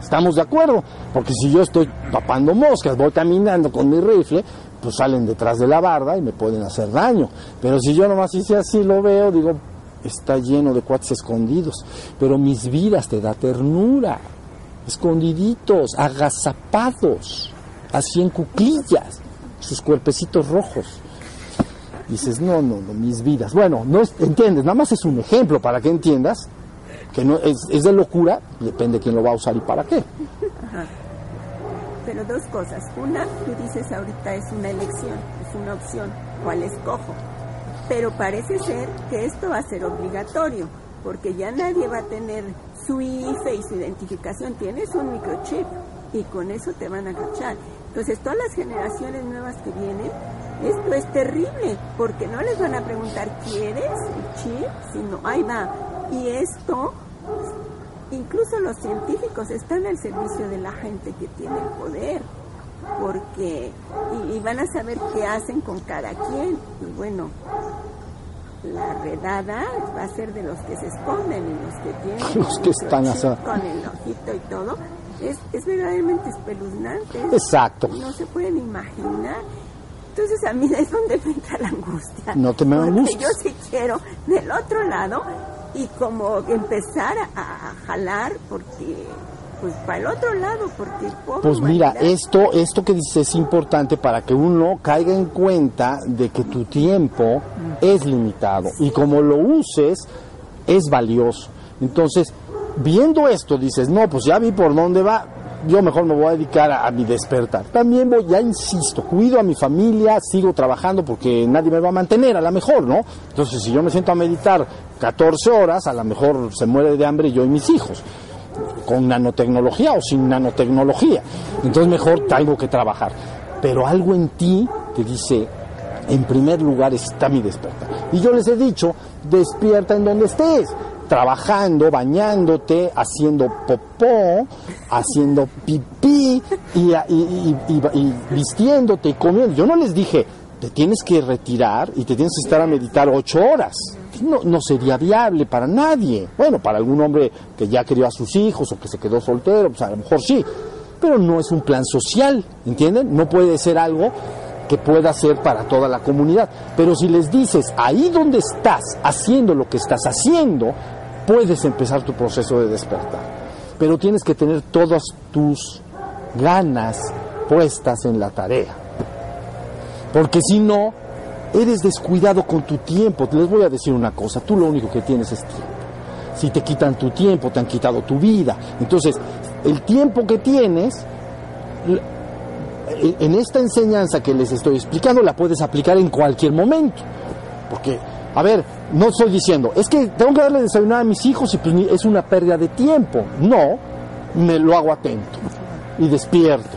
Estamos de acuerdo, porque si yo estoy papando moscas, voy caminando con mi rifle, pues salen detrás de la barda y me pueden hacer daño. Pero si yo nomás hice así, lo veo, digo, está lleno de cuates escondidos. Pero mis vidas te da ternura, escondiditos, agazapados, así en cuclillas, sus cuerpecitos rojos. Dices, no, no, no, mis vidas. Bueno, no es- entiendes, nada más es un ejemplo para que entiendas que no es, es de locura, depende de quién lo va a usar y para qué.
Pero dos cosas. Una, tú dices ahorita es una elección, es una opción. ¿Cuál escojo? Pero parece ser que esto va a ser obligatorio, porque ya nadie va a tener su IFE y su identificación. Tienes un microchip y con eso te van a cachar. Entonces, todas las generaciones nuevas que vienen, esto es terrible, porque no les van a preguntar, ¿quieres el chip? Sino, ahí va. Y esto incluso los científicos están al servicio de la gente que tiene el poder porque y, y van a saber qué hacen con cada quien y bueno la redada va a ser de los que se esconden y los que tienen
Los que están así.
con el ojito y todo es, es verdaderamente espeluznante es-
Exacto.
no se pueden imaginar entonces a mí es donde me entra la angustia
No te me angusties.
yo sí quiero del otro lado y como empezar a, a jalar porque pues para el otro lado porque
Pues mira,
humanidad.
esto, esto que dices es importante para que uno caiga en cuenta de que tu tiempo es limitado y como lo uses es valioso. Entonces, viendo esto dices, no, pues ya vi por dónde va, yo mejor me voy a dedicar a, a mi despertar. También voy, ya insisto, cuido a mi familia, sigo trabajando porque nadie me va a mantener, a lo mejor, ¿no? Entonces, si yo me siento a meditar 14 horas, a lo mejor se muere de hambre yo y mis hijos con nanotecnología o sin nanotecnología. Entonces mejor tengo que trabajar. Pero algo en ti te dice, en primer lugar está mi despertar. Y yo les he dicho, despierta en donde estés, trabajando, bañándote, haciendo popó, haciendo pipí y, y- y- y- y vistiéndote y comiendo. Yo no les dije, te tienes que retirar y te tienes que estar a meditar ocho horas. No, no sería viable para nadie. Bueno, para algún hombre que ya crió a sus hijos o que se quedó soltero, pues a lo mejor sí. Pero no es un plan social, ¿entienden? No puede ser algo que pueda ser para toda la comunidad. Pero si les dices, ahí donde estás, haciendo lo que estás haciendo, puedes empezar tu proceso de despertar. Pero tienes que tener todas tus ganas puestas en la tarea. Porque si no, eres descuidado con tu tiempo. Les voy a decir una cosa, tú lo único que tienes es tiempo. Si te quitan tu tiempo, te han quitado tu vida. Entonces, el tiempo que tienes, l- en esta enseñanza que les estoy explicando, la puedes aplicar en cualquier momento. Porque, a ver, no estoy diciendo, es que tengo que darle desayunar a mis hijos y pues es una pérdida de tiempo. No, me lo hago atento y despierto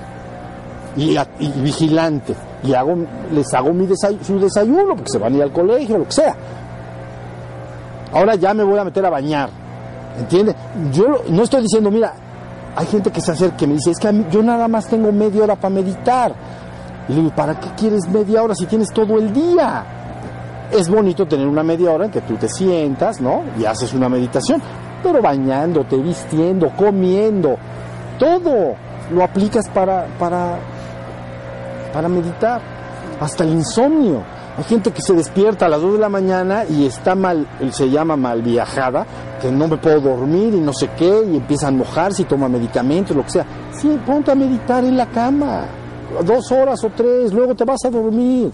y, vigilante y hago, les hago mi desay- su desayuno porque se van a ir al colegio, lo que sea. Ahora ya me voy a meter a bañar, ¿entiende? Yo no estoy diciendo, mira, hay gente que se acerca y me dice, es que yo nada más tengo media hora para meditar. Y le digo, ¿para qué quieres media hora si tienes todo el día? Es bonito tener una media hora en que tú te sientas, ¿no? Y haces una meditación, pero bañándote, vistiendo, comiendo, todo lo aplicas para, para, para meditar, hasta el insomnio. Hay gente que se despierta a las 2 de la mañana y está mal, se llama mal viajada, que no me puedo dormir y no sé qué, y empieza a mojarse y toma medicamentos, lo que sea. Sí, ponte a meditar en la cama, dos horas o tres, luego te vas a dormir.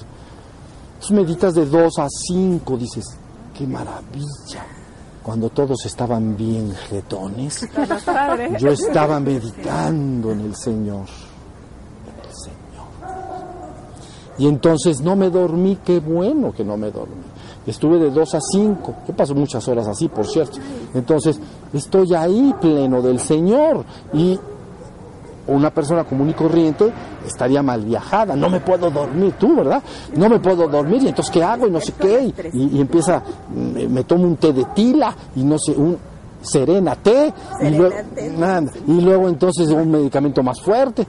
Tú meditas de dos a cinco, dices, qué maravilla. Cuando todos estaban bien jetones, yo estaba meditando en el Señor. El Señor. Y entonces no me dormí, qué bueno que no me dormí. Estuve de dos a cinco, yo paso muchas horas así, por cierto. Entonces, estoy ahí pleno del Señor. Y una persona común y corriente estaría mal viajada, no me puedo dormir, tú, ¿verdad? No me puedo dormir, y entonces, ¿qué hago? Y no sé qué, y, empieza, me, tomo un té de tila, y no sé, un serena té, y luego, y luego entonces un medicamento más fuerte.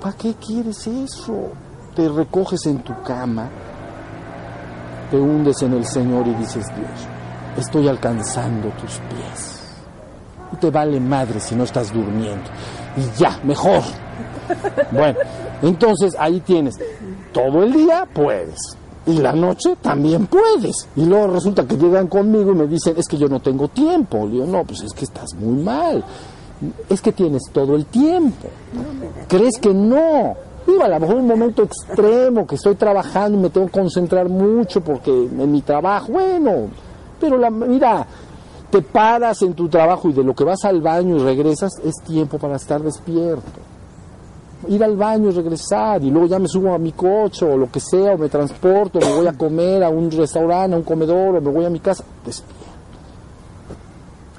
¿Para qué quieres eso? Te recoges en tu cama, te hundes en el Señor y dices, Dios, estoy alcanzando tus pies. Y te vale madre si no estás durmiendo y ya, mejor. Bueno, entonces ahí tienes, todo el día puedes. Y la noche también puedes. Y luego resulta que llegan conmigo y me dicen, es que yo no tengo tiempo. Le digo, no, pues es que estás muy mal. Es que tienes todo el tiempo. ¿Crees que no? Digo, a lo mejor un momento extremo, que estoy trabajando y me tengo que concentrar mucho porque en mi trabajo, bueno, pero la, mira, te paras en tu trabajo y de lo que vas al baño y regresas, es tiempo para estar despierto. Ir al baño y regresar, y luego ya me subo a mi coche o lo que sea, o me transporto, me voy a comer a un restaurante, a un comedor, o me voy a mi casa, despierto.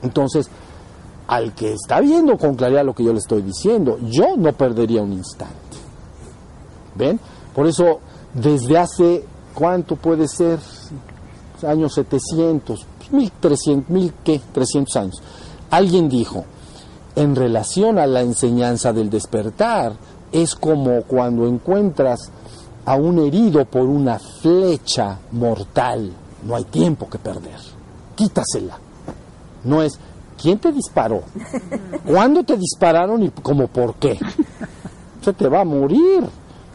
Entonces, al que está viendo con claridad lo que yo le estoy diciendo, yo no perdería un instante. ¿Ven? Por eso, desde hace, ¿cuánto puede ser? Años 700, 1300, mil qué, 300 años. Alguien dijo, en relación a la enseñanza del despertar, es como cuando encuentras a un herido por una flecha mortal. No hay tiempo que perder. Quítasela. No es, ¿quién te disparó? ¿Cuándo te dispararon y como por qué? Se te va a morir.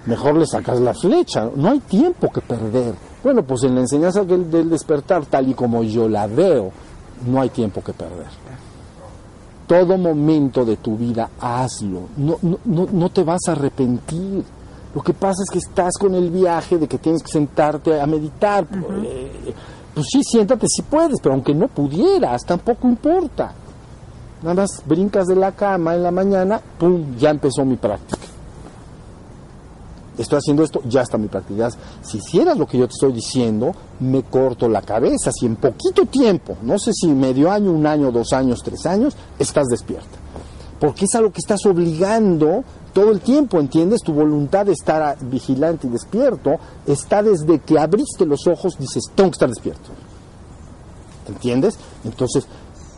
Mejor le sacas la flecha. No hay tiempo que perder. Bueno, pues en la enseñanza del, despertar, tal y como yo la veo, no hay tiempo que perder. Todo momento de tu vida hazlo, no, no, no te vas a arrepentir. Lo que pasa es que estás con el viaje de que tienes que sentarte a meditar. Eh, pues sí, siéntate si puedes, pero aunque no pudieras, tampoco importa. Nada más brincas de la cama en la mañana, ¡pum! Ya empezó mi práctica estoy haciendo esto, ya está mi práctica. Si hicieras lo que yo te estoy diciendo, me corto la cabeza. Si en poquito tiempo, no sé si medio año, un año, dos años, tres años, estás despierta. Porque es algo que estás obligando todo el tiempo, ¿entiendes? Tu voluntad de estar vigilante y despierto está desde que abriste los ojos, dices, tengo que estar despierto. ¿Entiendes? Entonces,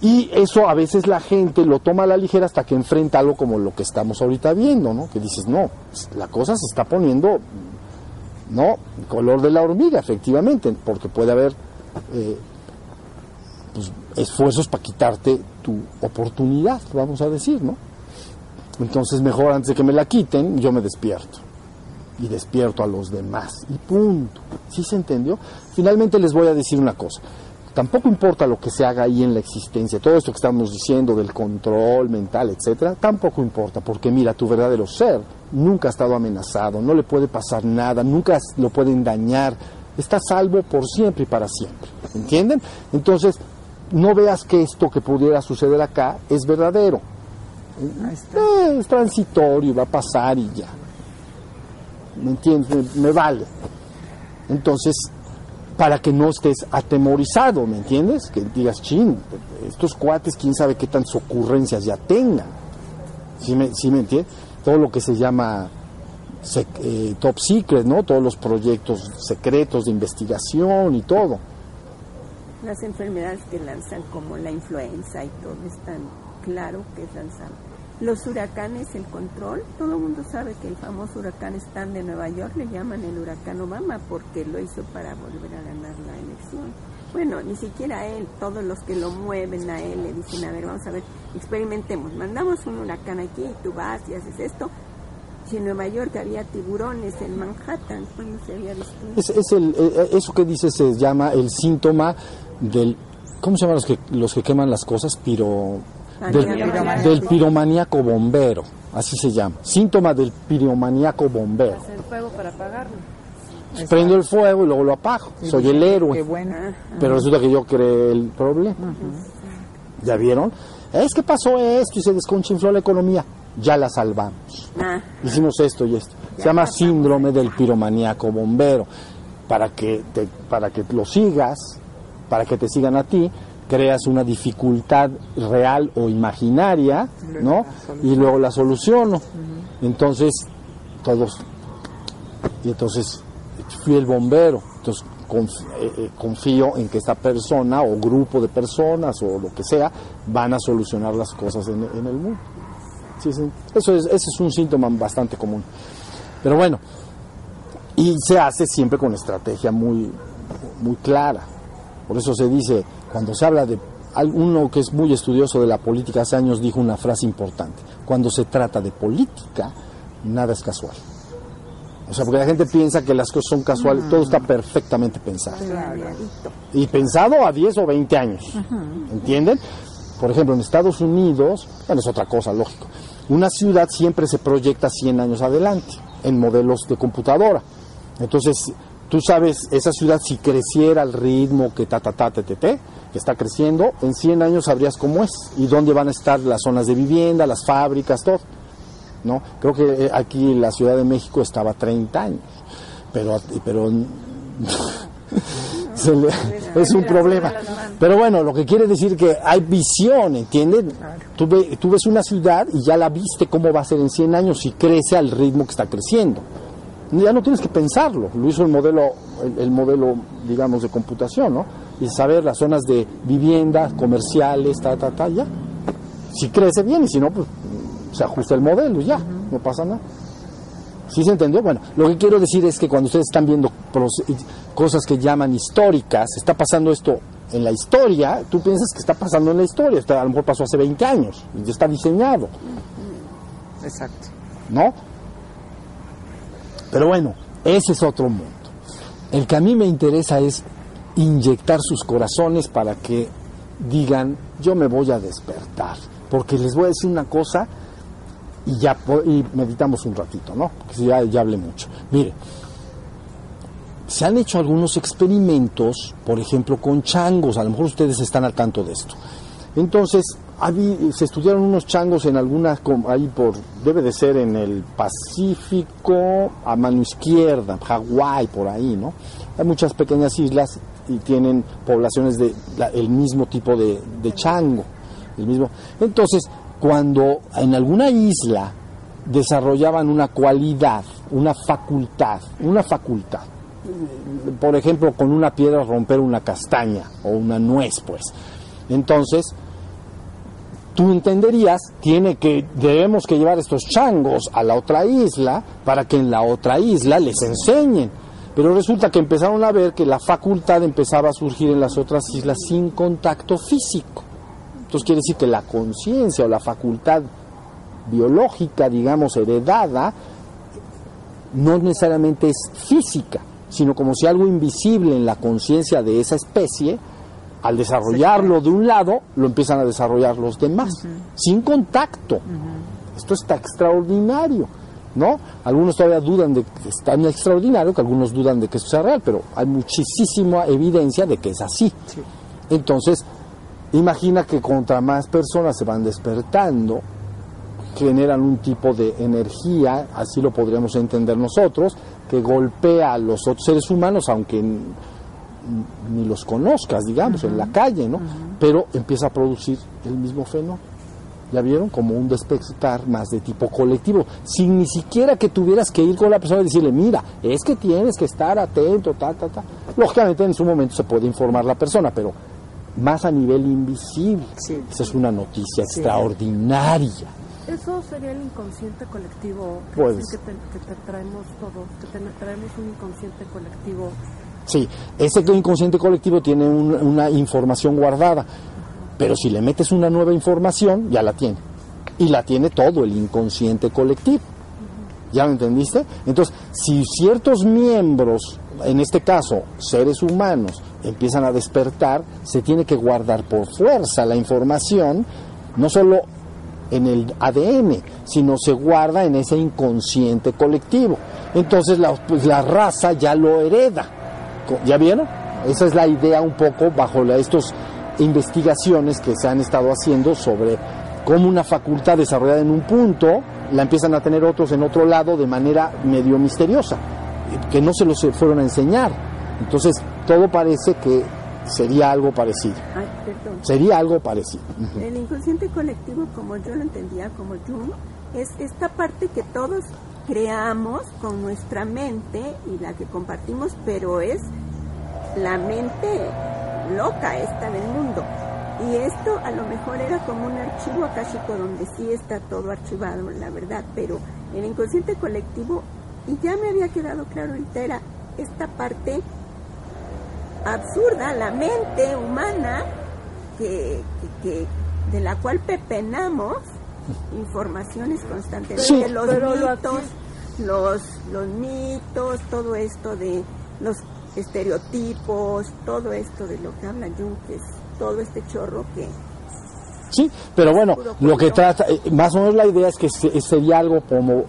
y eso a veces la gente lo toma a la ligera hasta que enfrenta algo como lo que estamos ahorita viendo, ¿no? Que dices, no, la cosa se está poniendo, ¿no? Color de la hormiga, efectivamente, porque puede haber eh, pues, esfuerzos para quitarte tu oportunidad, vamos a decir, ¿no? Entonces mejor antes de que me la quiten, yo me despierto. Y despierto a los demás. Y punto. ¿Sí se entendió? Finalmente les voy a decir una cosa. Tampoco importa lo que se haga ahí en la existencia, todo esto que estamos diciendo del control mental, etcétera, tampoco importa, porque mira, tu verdadero ser nunca ha estado amenazado, no le puede pasar nada, nunca lo pueden dañar, está salvo por siempre y para siempre. ¿Entienden? Entonces, no veas que esto que pudiera suceder acá es verdadero. Eh, es transitorio, va a pasar y ya. ¿Me entiendes? me vale. Entonces, para que no estés atemorizado, ¿me entiendes? Que digas, chin, estos cuates, quién sabe qué tantas ocurrencias ya tengan. ¿Sí me, sí me entiendes? Todo lo que se llama eh, top secret, ¿no? Todos los proyectos secretos de investigación y todo.
Las enfermedades que lanzan como la influenza y todo, es tan claro que es Los huracanes, el control, todo el mundo sabe que el famoso huracán Stan de Nueva York le llaman el huracán Obama porque lo hizo para volver a ganar la elección. Bueno, ni siquiera él, todos los que lo mueven a él le dicen, a ver, vamos a ver, experimentemos, mandamos un huracán aquí y tú vas y haces esto. Si en Nueva York había tiburones en Manhattan, ¿cuándo se había visto?
Es, el, eh, eso que dice se llama el síntoma del, ¿cómo se llaman los que, los que queman las cosas? Piro, del,
Piromaníaco.
del piromaníaco bombero, así se llama. Síntoma del piromaníaco bombero.
el fuego para apagarlo.
Prendo el fuego y luego lo apago. Soy el
Qué
héroe.
bueno.
Pero resulta que yo creé el problema. ¿Ya vieron? Es que pasó esto y se desconchinfló la economía. Ya la salvamos.
Ah,
Hicimos esto y esto. Se llama síndrome del piromaníaco bombero. Para que, te, para que lo sigas, para que te sigan a ti, creas una dificultad real o imaginaria, ¿no? Y luego la soluciono. Entonces, todos. Y entonces fui el bombero. Entonces eh, eh, confío en que esta persona o grupo de personas o lo que sea van a solucionar las cosas en, en el mundo. Sí, sí. Eso es, ese es un síntoma bastante común. Pero bueno, y se hace siempre con estrategia muy, muy clara. Por eso se dice, cuando se habla de al- uno que es muy estudioso de la política hace años dijo una frase importante. Cuando se trata de política, nada es casual. O sea, porque la gente piensa que las cosas son casuales, todo está perfectamente pensado. Y pensado a 10 o 20 años. ¿Entienden? Por ejemplo, en Estados Unidos, bueno, es otra cosa, lógico. Una ciudad siempre se proyecta 100 años adelante en modelos de computadora. Entonces, tú sabes, esa ciudad si creciera al ritmo que ta, ta, ta, te, te, te, que está creciendo, en 100 años sabrías cómo es y dónde van a estar las zonas de vivienda, las fábricas, todo. ¿no? Creo que eh, aquí la Ciudad de México estaba 30 años, pero, pero se le- es un problema. Pero bueno, lo que quiere decir que hay visión, ¿entiendes? Tú, ve- tú ves una ciudad y ya la viste cómo va a ser en 100 años si crece al ritmo que está creciendo. Ya no tienes que pensarlo, lo hizo el modelo, el, el modelo, digamos, de computación, ¿no? Y saber las zonas de vivienda, comerciales, ta, ta, ta, ya. Si crece bien y si no, pues se ajusta el modelo ya, no pasa nada. ¿Sí se entendió? Bueno, lo que quiero decir es que cuando ustedes están viendo cosas que llaman históricas, está pasando esto en la historia, tú piensas que está pasando en la historia, a lo mejor pasó hace 20 años, y ya está diseñado,
Exacto.
¿no? Pero bueno, ese es otro mundo. El que a mí me interesa es inyectar sus corazones para que digan, yo me voy a despertar, porque les voy a decir una cosa y ya y meditamos un ratito, ¿no? Porque ya, ya hablé mucho. Mire, se han hecho algunos experimentos, por ejemplo, con changos, a lo mejor ustedes están al tanto de esto. Entonces, se estudiaron unos changos en algunas, com- ahí por, debe de ser en el Pacífico, a mano izquierda, Hawái, por ahí, ¿no? Hay muchas pequeñas islas y tienen poblaciones de la- el mismo tipo de, de chango. El mismo. Entonces, cuando en alguna isla desarrollaban una cualidad, una facultad, una facultad, por ejemplo, con una piedra romper una castaña o una nuez, pues. Entonces, tú entenderías, tiene que debemos que llevar estos changos a la otra isla para que en la otra isla les enseñen. Pero resulta que empezaron a ver que la facultad empezaba a surgir en las otras islas sin contacto físico. Entonces quiere decir que la conciencia o la facultad biológica, digamos, heredada, no necesariamente es física, sino como si algo invisible en la conciencia de esa especie, al desarrollarlo de un lado, lo empiezan a desarrollar los demás, sin contacto. Esto está extraordinario, ¿no? Algunos todavía dudan de que es tan extraordinario que algunos dudan de que esto sea real, pero hay muchísima evidencia de que es así. Entonces, imagina que contra más personas se van despertando, generan un tipo de energía, así lo podríamos entender nosotros, que golpea a los otros seres humanos, aunque ni los conozcas, digamos, en la calle, ¿no? Pero empieza a producir el mismo fenómeno. ¿Ya vieron? Como un despertar más de tipo colectivo, sin ni siquiera que tuvieras que ir con la persona y decirle, mira, es que tienes que estar atento, ta, ta, ta. Lógicamente en su momento se puede informar la persona, pero más a nivel invisible.
Sí.
Esa es una noticia extraordinaria.
Eso sería el inconsciente colectivo.
Pues-
que, te- que te traemos todos, que te- traemos un inconsciente colectivo.
Sí, ese inconsciente colectivo tiene un- una información guardada, pero si le metes una nueva información, ya la tiene. Y la tiene todo el inconsciente colectivo. ¿Ya lo entendiste? Entonces, si ciertos miembros, en este caso seres humanos, empiezan a despertar, se tiene que guardar por fuerza la información, no solo en el ADN, sino se guarda en ese inconsciente colectivo. Entonces la, pues, la raza ya lo hereda. ¿Ya vieron? Esa es la idea un poco bajo la, estos investigaciones que se han estado haciendo sobre cómo una facultad desarrollada en un punto la empiezan a tener otros en otro lado de manera medio misteriosa, que no se los fueron a enseñar. Entonces, todo parece que sería algo parecido.
Ay, perdón.
Sería algo parecido.
El inconsciente colectivo, como yo lo entendía, como Jung, es esta parte que todos creamos con nuestra mente y la que compartimos, pero es la mente loca esta del mundo. Y esto a lo mejor era como un archivo akáshico donde sí está todo archivado, la verdad, pero el inconsciente colectivo, y ya me había quedado claro ahorita, era esta parte absurda, la mente humana que, que- que- de la cual pepenamos informaciones constantemente,
Sí,
los mitos, los, los mitos, todo esto de los estereotipos, todo esto de lo que habla Jung, que es todo este chorro que
Sí, pero bueno, lo que trata, eh, más o menos la idea es que se- sería algo como,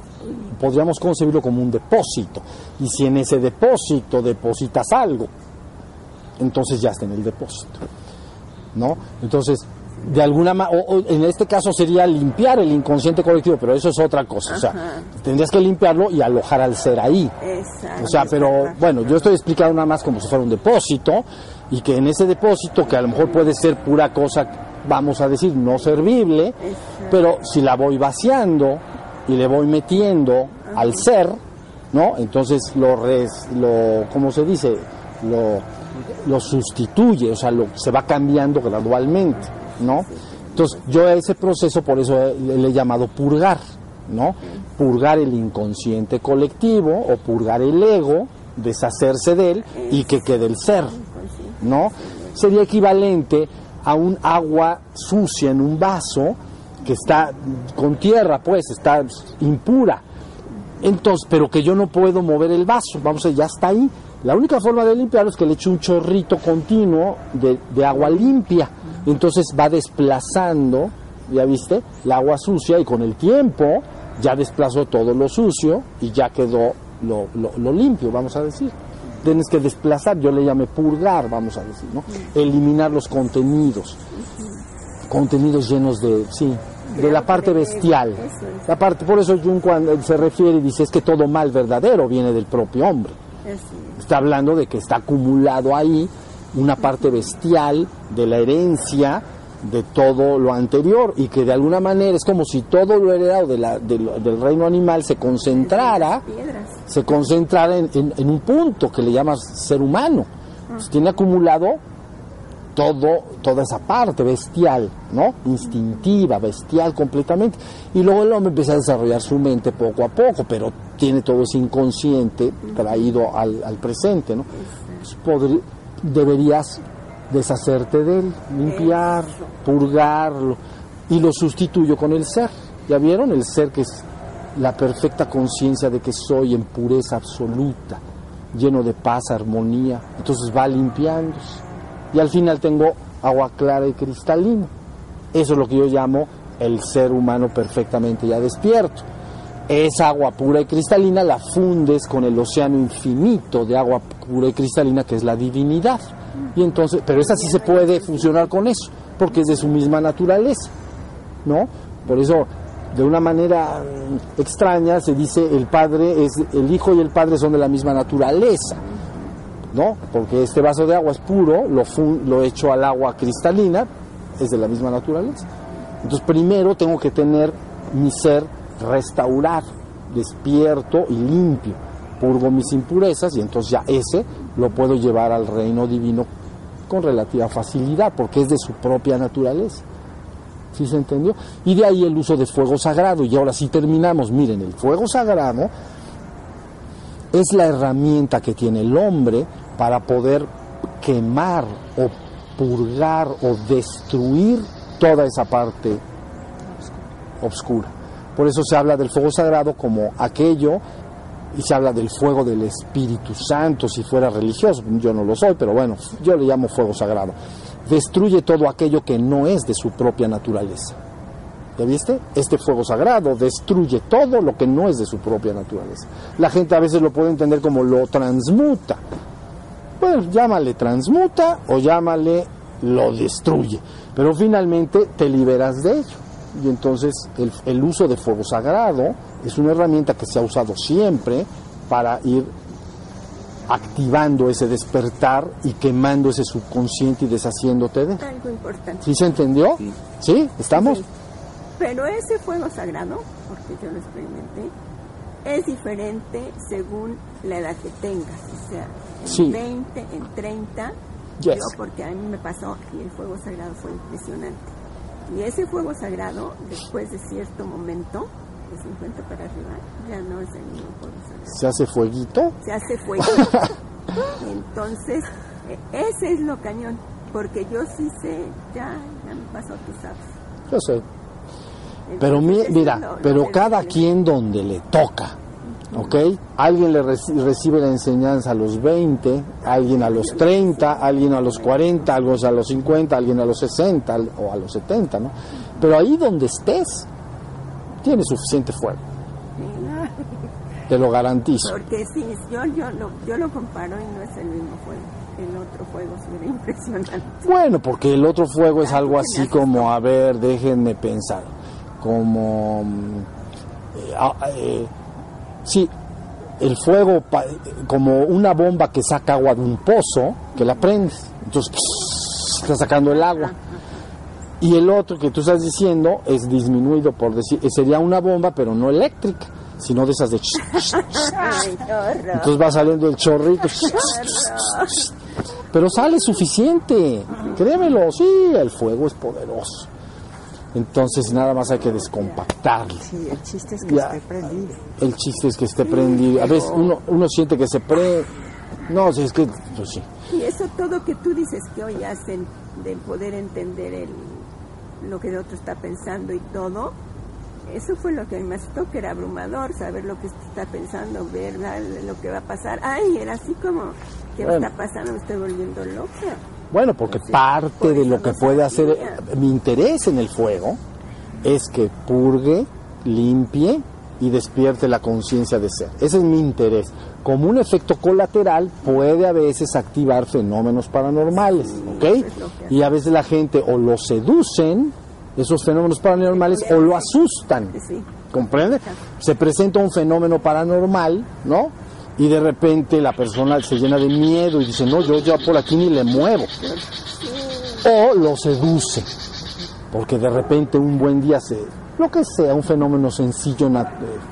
podríamos concebirlo como un depósito. Y si en ese depósito depositas algo, entonces ya está en el depósito. ¿No? Entonces, de alguna manera, en este caso sería limpiar el inconsciente colectivo, pero eso es otra cosa. O sea, tendrías que limpiarlo y alojar al ser ahí. O sea, pero bueno, yo estoy explicando nada más como si fuera un depósito y que en ese depósito, que a lo mejor puede ser pura cosa, vamos a decir, no servible,
Exacto.
pero si la voy vaciando y le voy metiendo al ser, ¿no? Entonces lo, res, lo ¿cómo se dice? Lo, lo sustituye, o sea, lo, se va cambiando gradualmente, ¿no? Entonces yo a ese proceso por eso le, he llamado purgar, ¿no? Purgar el inconsciente colectivo o purgar el ego, deshacerse de él y que quede el ser, ¿no? Sería equivalente a un agua sucia en un vaso que está con tierra, pues, está impura. Entonces, pero que yo no puedo mover el vaso, vamos a ya está ahí. La única forma de limpiarlo es que le eche un chorrito continuo de, de agua limpia. Entonces va desplazando, ya viste, el agua sucia y con el tiempo ya desplazó todo lo sucio y ya quedó lo, lo- lo limpio, vamos a decir. Tienes que desplazar, yo le llamé purgar, vamos a decir, ¿no? Eliminar los contenidos contenidos llenos de, sí, de la parte bestial. La parte, por eso Jung cuando se refiere y dice es que todo mal verdadero viene del propio hombre. Está hablando de que está acumulado ahí una parte bestial de la herencia de todo lo anterior y que de alguna manera es como si todo lo heredado de la- de lo- del reino animal se concentrara se concentra en, en- en un punto que le llamas ser humano. Pues tiene acumulado todo, toda esa parte bestial, ¿no? Instintiva, bestial completamente. Y luego el hombre empieza a desarrollar su mente poco a poco, pero tiene todo ese inconsciente traído al, al presente, ¿no? Pues deberías deshacerte de él, limpiar, purgarlo, y lo sustituyo con el ser. ¿Ya vieron? El ser que es la perfecta conciencia de que soy en pureza absoluta, lleno de paz, armonía. Entonces va limpiándose. Y al final tengo agua clara y cristalina. Eso es lo que yo llamo el ser humano perfectamente ya despierto. Esa agua pura y cristalina la fundes con el océano infinito de agua pura y cristalina que es la divinidad. Y entonces, pero esa sí se puede funcionar con eso, porque es de su misma naturaleza. ¿no? Por eso, de una manera mm, extraña, se dice el padre es el hijo y el padre son de la misma naturaleza, ¿no? Porque este vaso de agua es puro, lo lo echo al agua cristalina, es de la misma naturaleza. Entonces, primero tengo que tener mi ser restaurado, despierto y limpio. Purgo mis impurezas y entonces ya ese lo puedo llevar al reino divino con relativa facilidad, porque es de su propia naturaleza. ¿Sí se entendió? Y de ahí el uso de fuego sagrado. Y ahora sí terminamos. Miren, el fuego sagrado es la herramienta que tiene el hombre para poder quemar o purgar o destruir toda esa parte oscura. Por eso se habla del fuego sagrado como aquello y se habla del fuego del Espíritu Santo si fuera religioso. Yo no lo soy, pero bueno, yo le llamo fuego sagrado. Destruye todo aquello que no es de su propia naturaleza. ¿Ya viste? Este fuego sagrado destruye todo lo que no es de su propia naturaleza. La gente a veces lo puede entender como lo transmuta. Bueno, llámale transmuta o llámale lo destruye. Pero finalmente te liberas de ello. Y entonces el, el uso de fuego sagrado es una herramienta que se ha usado siempre para ir activando ese despertar y quemando ese subconsciente y deshaciéndote de.
Algo importante.
¿Sí se entendió? ¿Sí? ¿Estamos?
Sí. Pero ese fuego sagrado, porque yo lo experimenté, es diferente según la edad que tengas. O sea, en
Sí.
20, en 30.
Yes.
Yo, porque a mí me pasó y el fuego sagrado fue impresionante. Y ese fuego sagrado, después de cierto momento, de 50 para arriba, ya no es el mismo fuego sagrado.
Se hace fueguito.
Se hace fuego. Entonces, e- ese es lo cañón. Porque yo sí sé, ya, ya me pasó, tú sabes.
Yo sé. Pero mi- mira,
lo-
pero cada quien donde le toca. ¿Ok? Alguien le reci- recibe la enseñanza a los 20, alguien a los 30, alguien a los 40, alguien a los 50, alguien a los 60 al- o a los 70, ¿no? Pero ahí donde estés, tienes suficiente fuego. Te lo garantizo.
Porque sí, yo, yo, lo, yo lo comparo y no es el mismo fuego. El otro fuego sí era impresionante.
Bueno, porque el otro fuego es algo así como, a ver, déjenme pensar, como, mm, eh, ah, eh, sí, el fuego como una bomba que saca agua de un pozo, que la prendes, entonces está sacando el agua. Y el otro que tú estás diciendo es disminuido, por decir, eh, sería una bomba, pero no eléctrica, sino de esas de...
Ay.
Entonces va saliendo el chorrito. Pero sale suficiente, créemelo, sí, el fuego es poderoso. Entonces nada más hay que descompactarlo.
Sí, el chiste es que
Ya.
esté prendido.
El chiste es que esté prendido. A veces uno, uno siente que se pre... No, si es que... Pues sí.
Y eso todo que tú dices que hoy hacen de poder entender el, lo que el otro está pensando y todo, eso fue lo que a mí me asustó, que era abrumador, saber lo que está pensando, ver la- lo que va a pasar. Ay, era así como, ¿qué me
Bueno.
está pasando? Me estoy volviendo loca.
Bueno, porque parte
por
de lo que puede hacer mi interés en el fuego es que purgue, limpie y despierte la conciencia de ser. Ese es mi interés. Como un efecto colateral puede a veces activar fenómenos paranormales, ¿ok? Y a veces la gente o lo seducen, esos fenómenos paranormales, o lo asustan. ¿Comprende? Se presenta un fenómeno paranormal, ¿no? Y de repente la persona se llena de miedo y dice, no, yo ya por aquí ni le muevo. O lo seduce, porque de repente un buen día se, lo que sea, un fenómeno sencillo eh,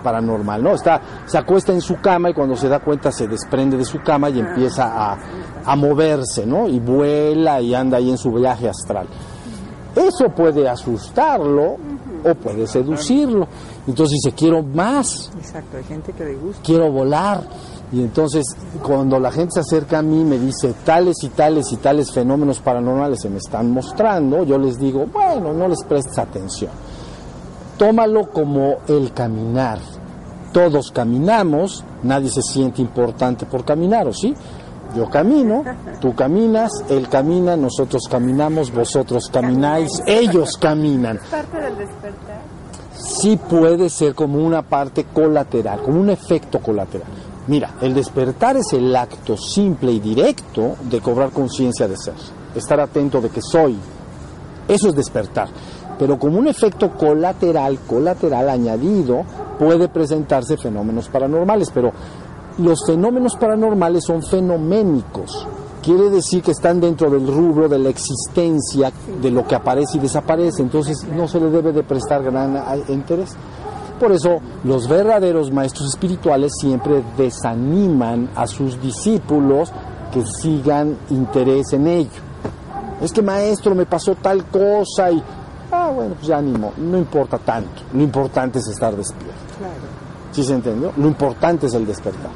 paranormal, ¿no? Está, se acuesta en su cama y cuando se da cuenta se desprende de su cama y empieza a, a moverse, ¿no? Y vuela y anda ahí en su viaje astral. Eso puede asustarlo o puede seducirlo. Entonces dice, quiero más,
Exacto, hay gente que le gusta.
quiero volar. Y entonces cuando la gente se acerca a mí me dice, tales y tales y tales fenómenos paranormales se me están mostrando, yo les digo, bueno, no les prestes atención. Tómalo como el caminar. Todos caminamos, nadie se siente importante por caminar, ¿o sí? Yo camino, tú caminas, él camina, nosotros caminamos, vosotros camináis, ellos caminan.
Parte del despertar.
Sí puede ser como una parte colateral, como un efecto colateral. Mira, el despertar es el acto simple y directo de cobrar conciencia de ser, estar atento de que soy. Eso es despertar. Pero como un efecto colateral, colateral añadido, puede presentarse fenómenos paranormales. Pero los fenómenos paranormales son fenoménicos. Quiere decir que están dentro del rubro de la existencia, de lo que aparece y desaparece. Entonces no se le debe de prestar gran interés. Por eso los verdaderos maestros espirituales siempre desaniman a sus discípulos que sigan interés en ello. Es que maestro me pasó tal cosa y Ah, bueno, pues ya animo, no importa tanto, lo importante es estar despierto.
Claro.
¿Sí se entendió? Lo importante es el despertar.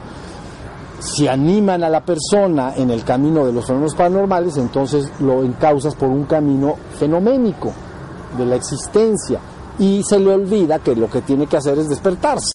Si animan a la persona en el camino de los fenómenos paranormales, entonces lo encausas por un camino fenoménico de la existencia y se le olvida que lo que tiene que hacer es despertarse.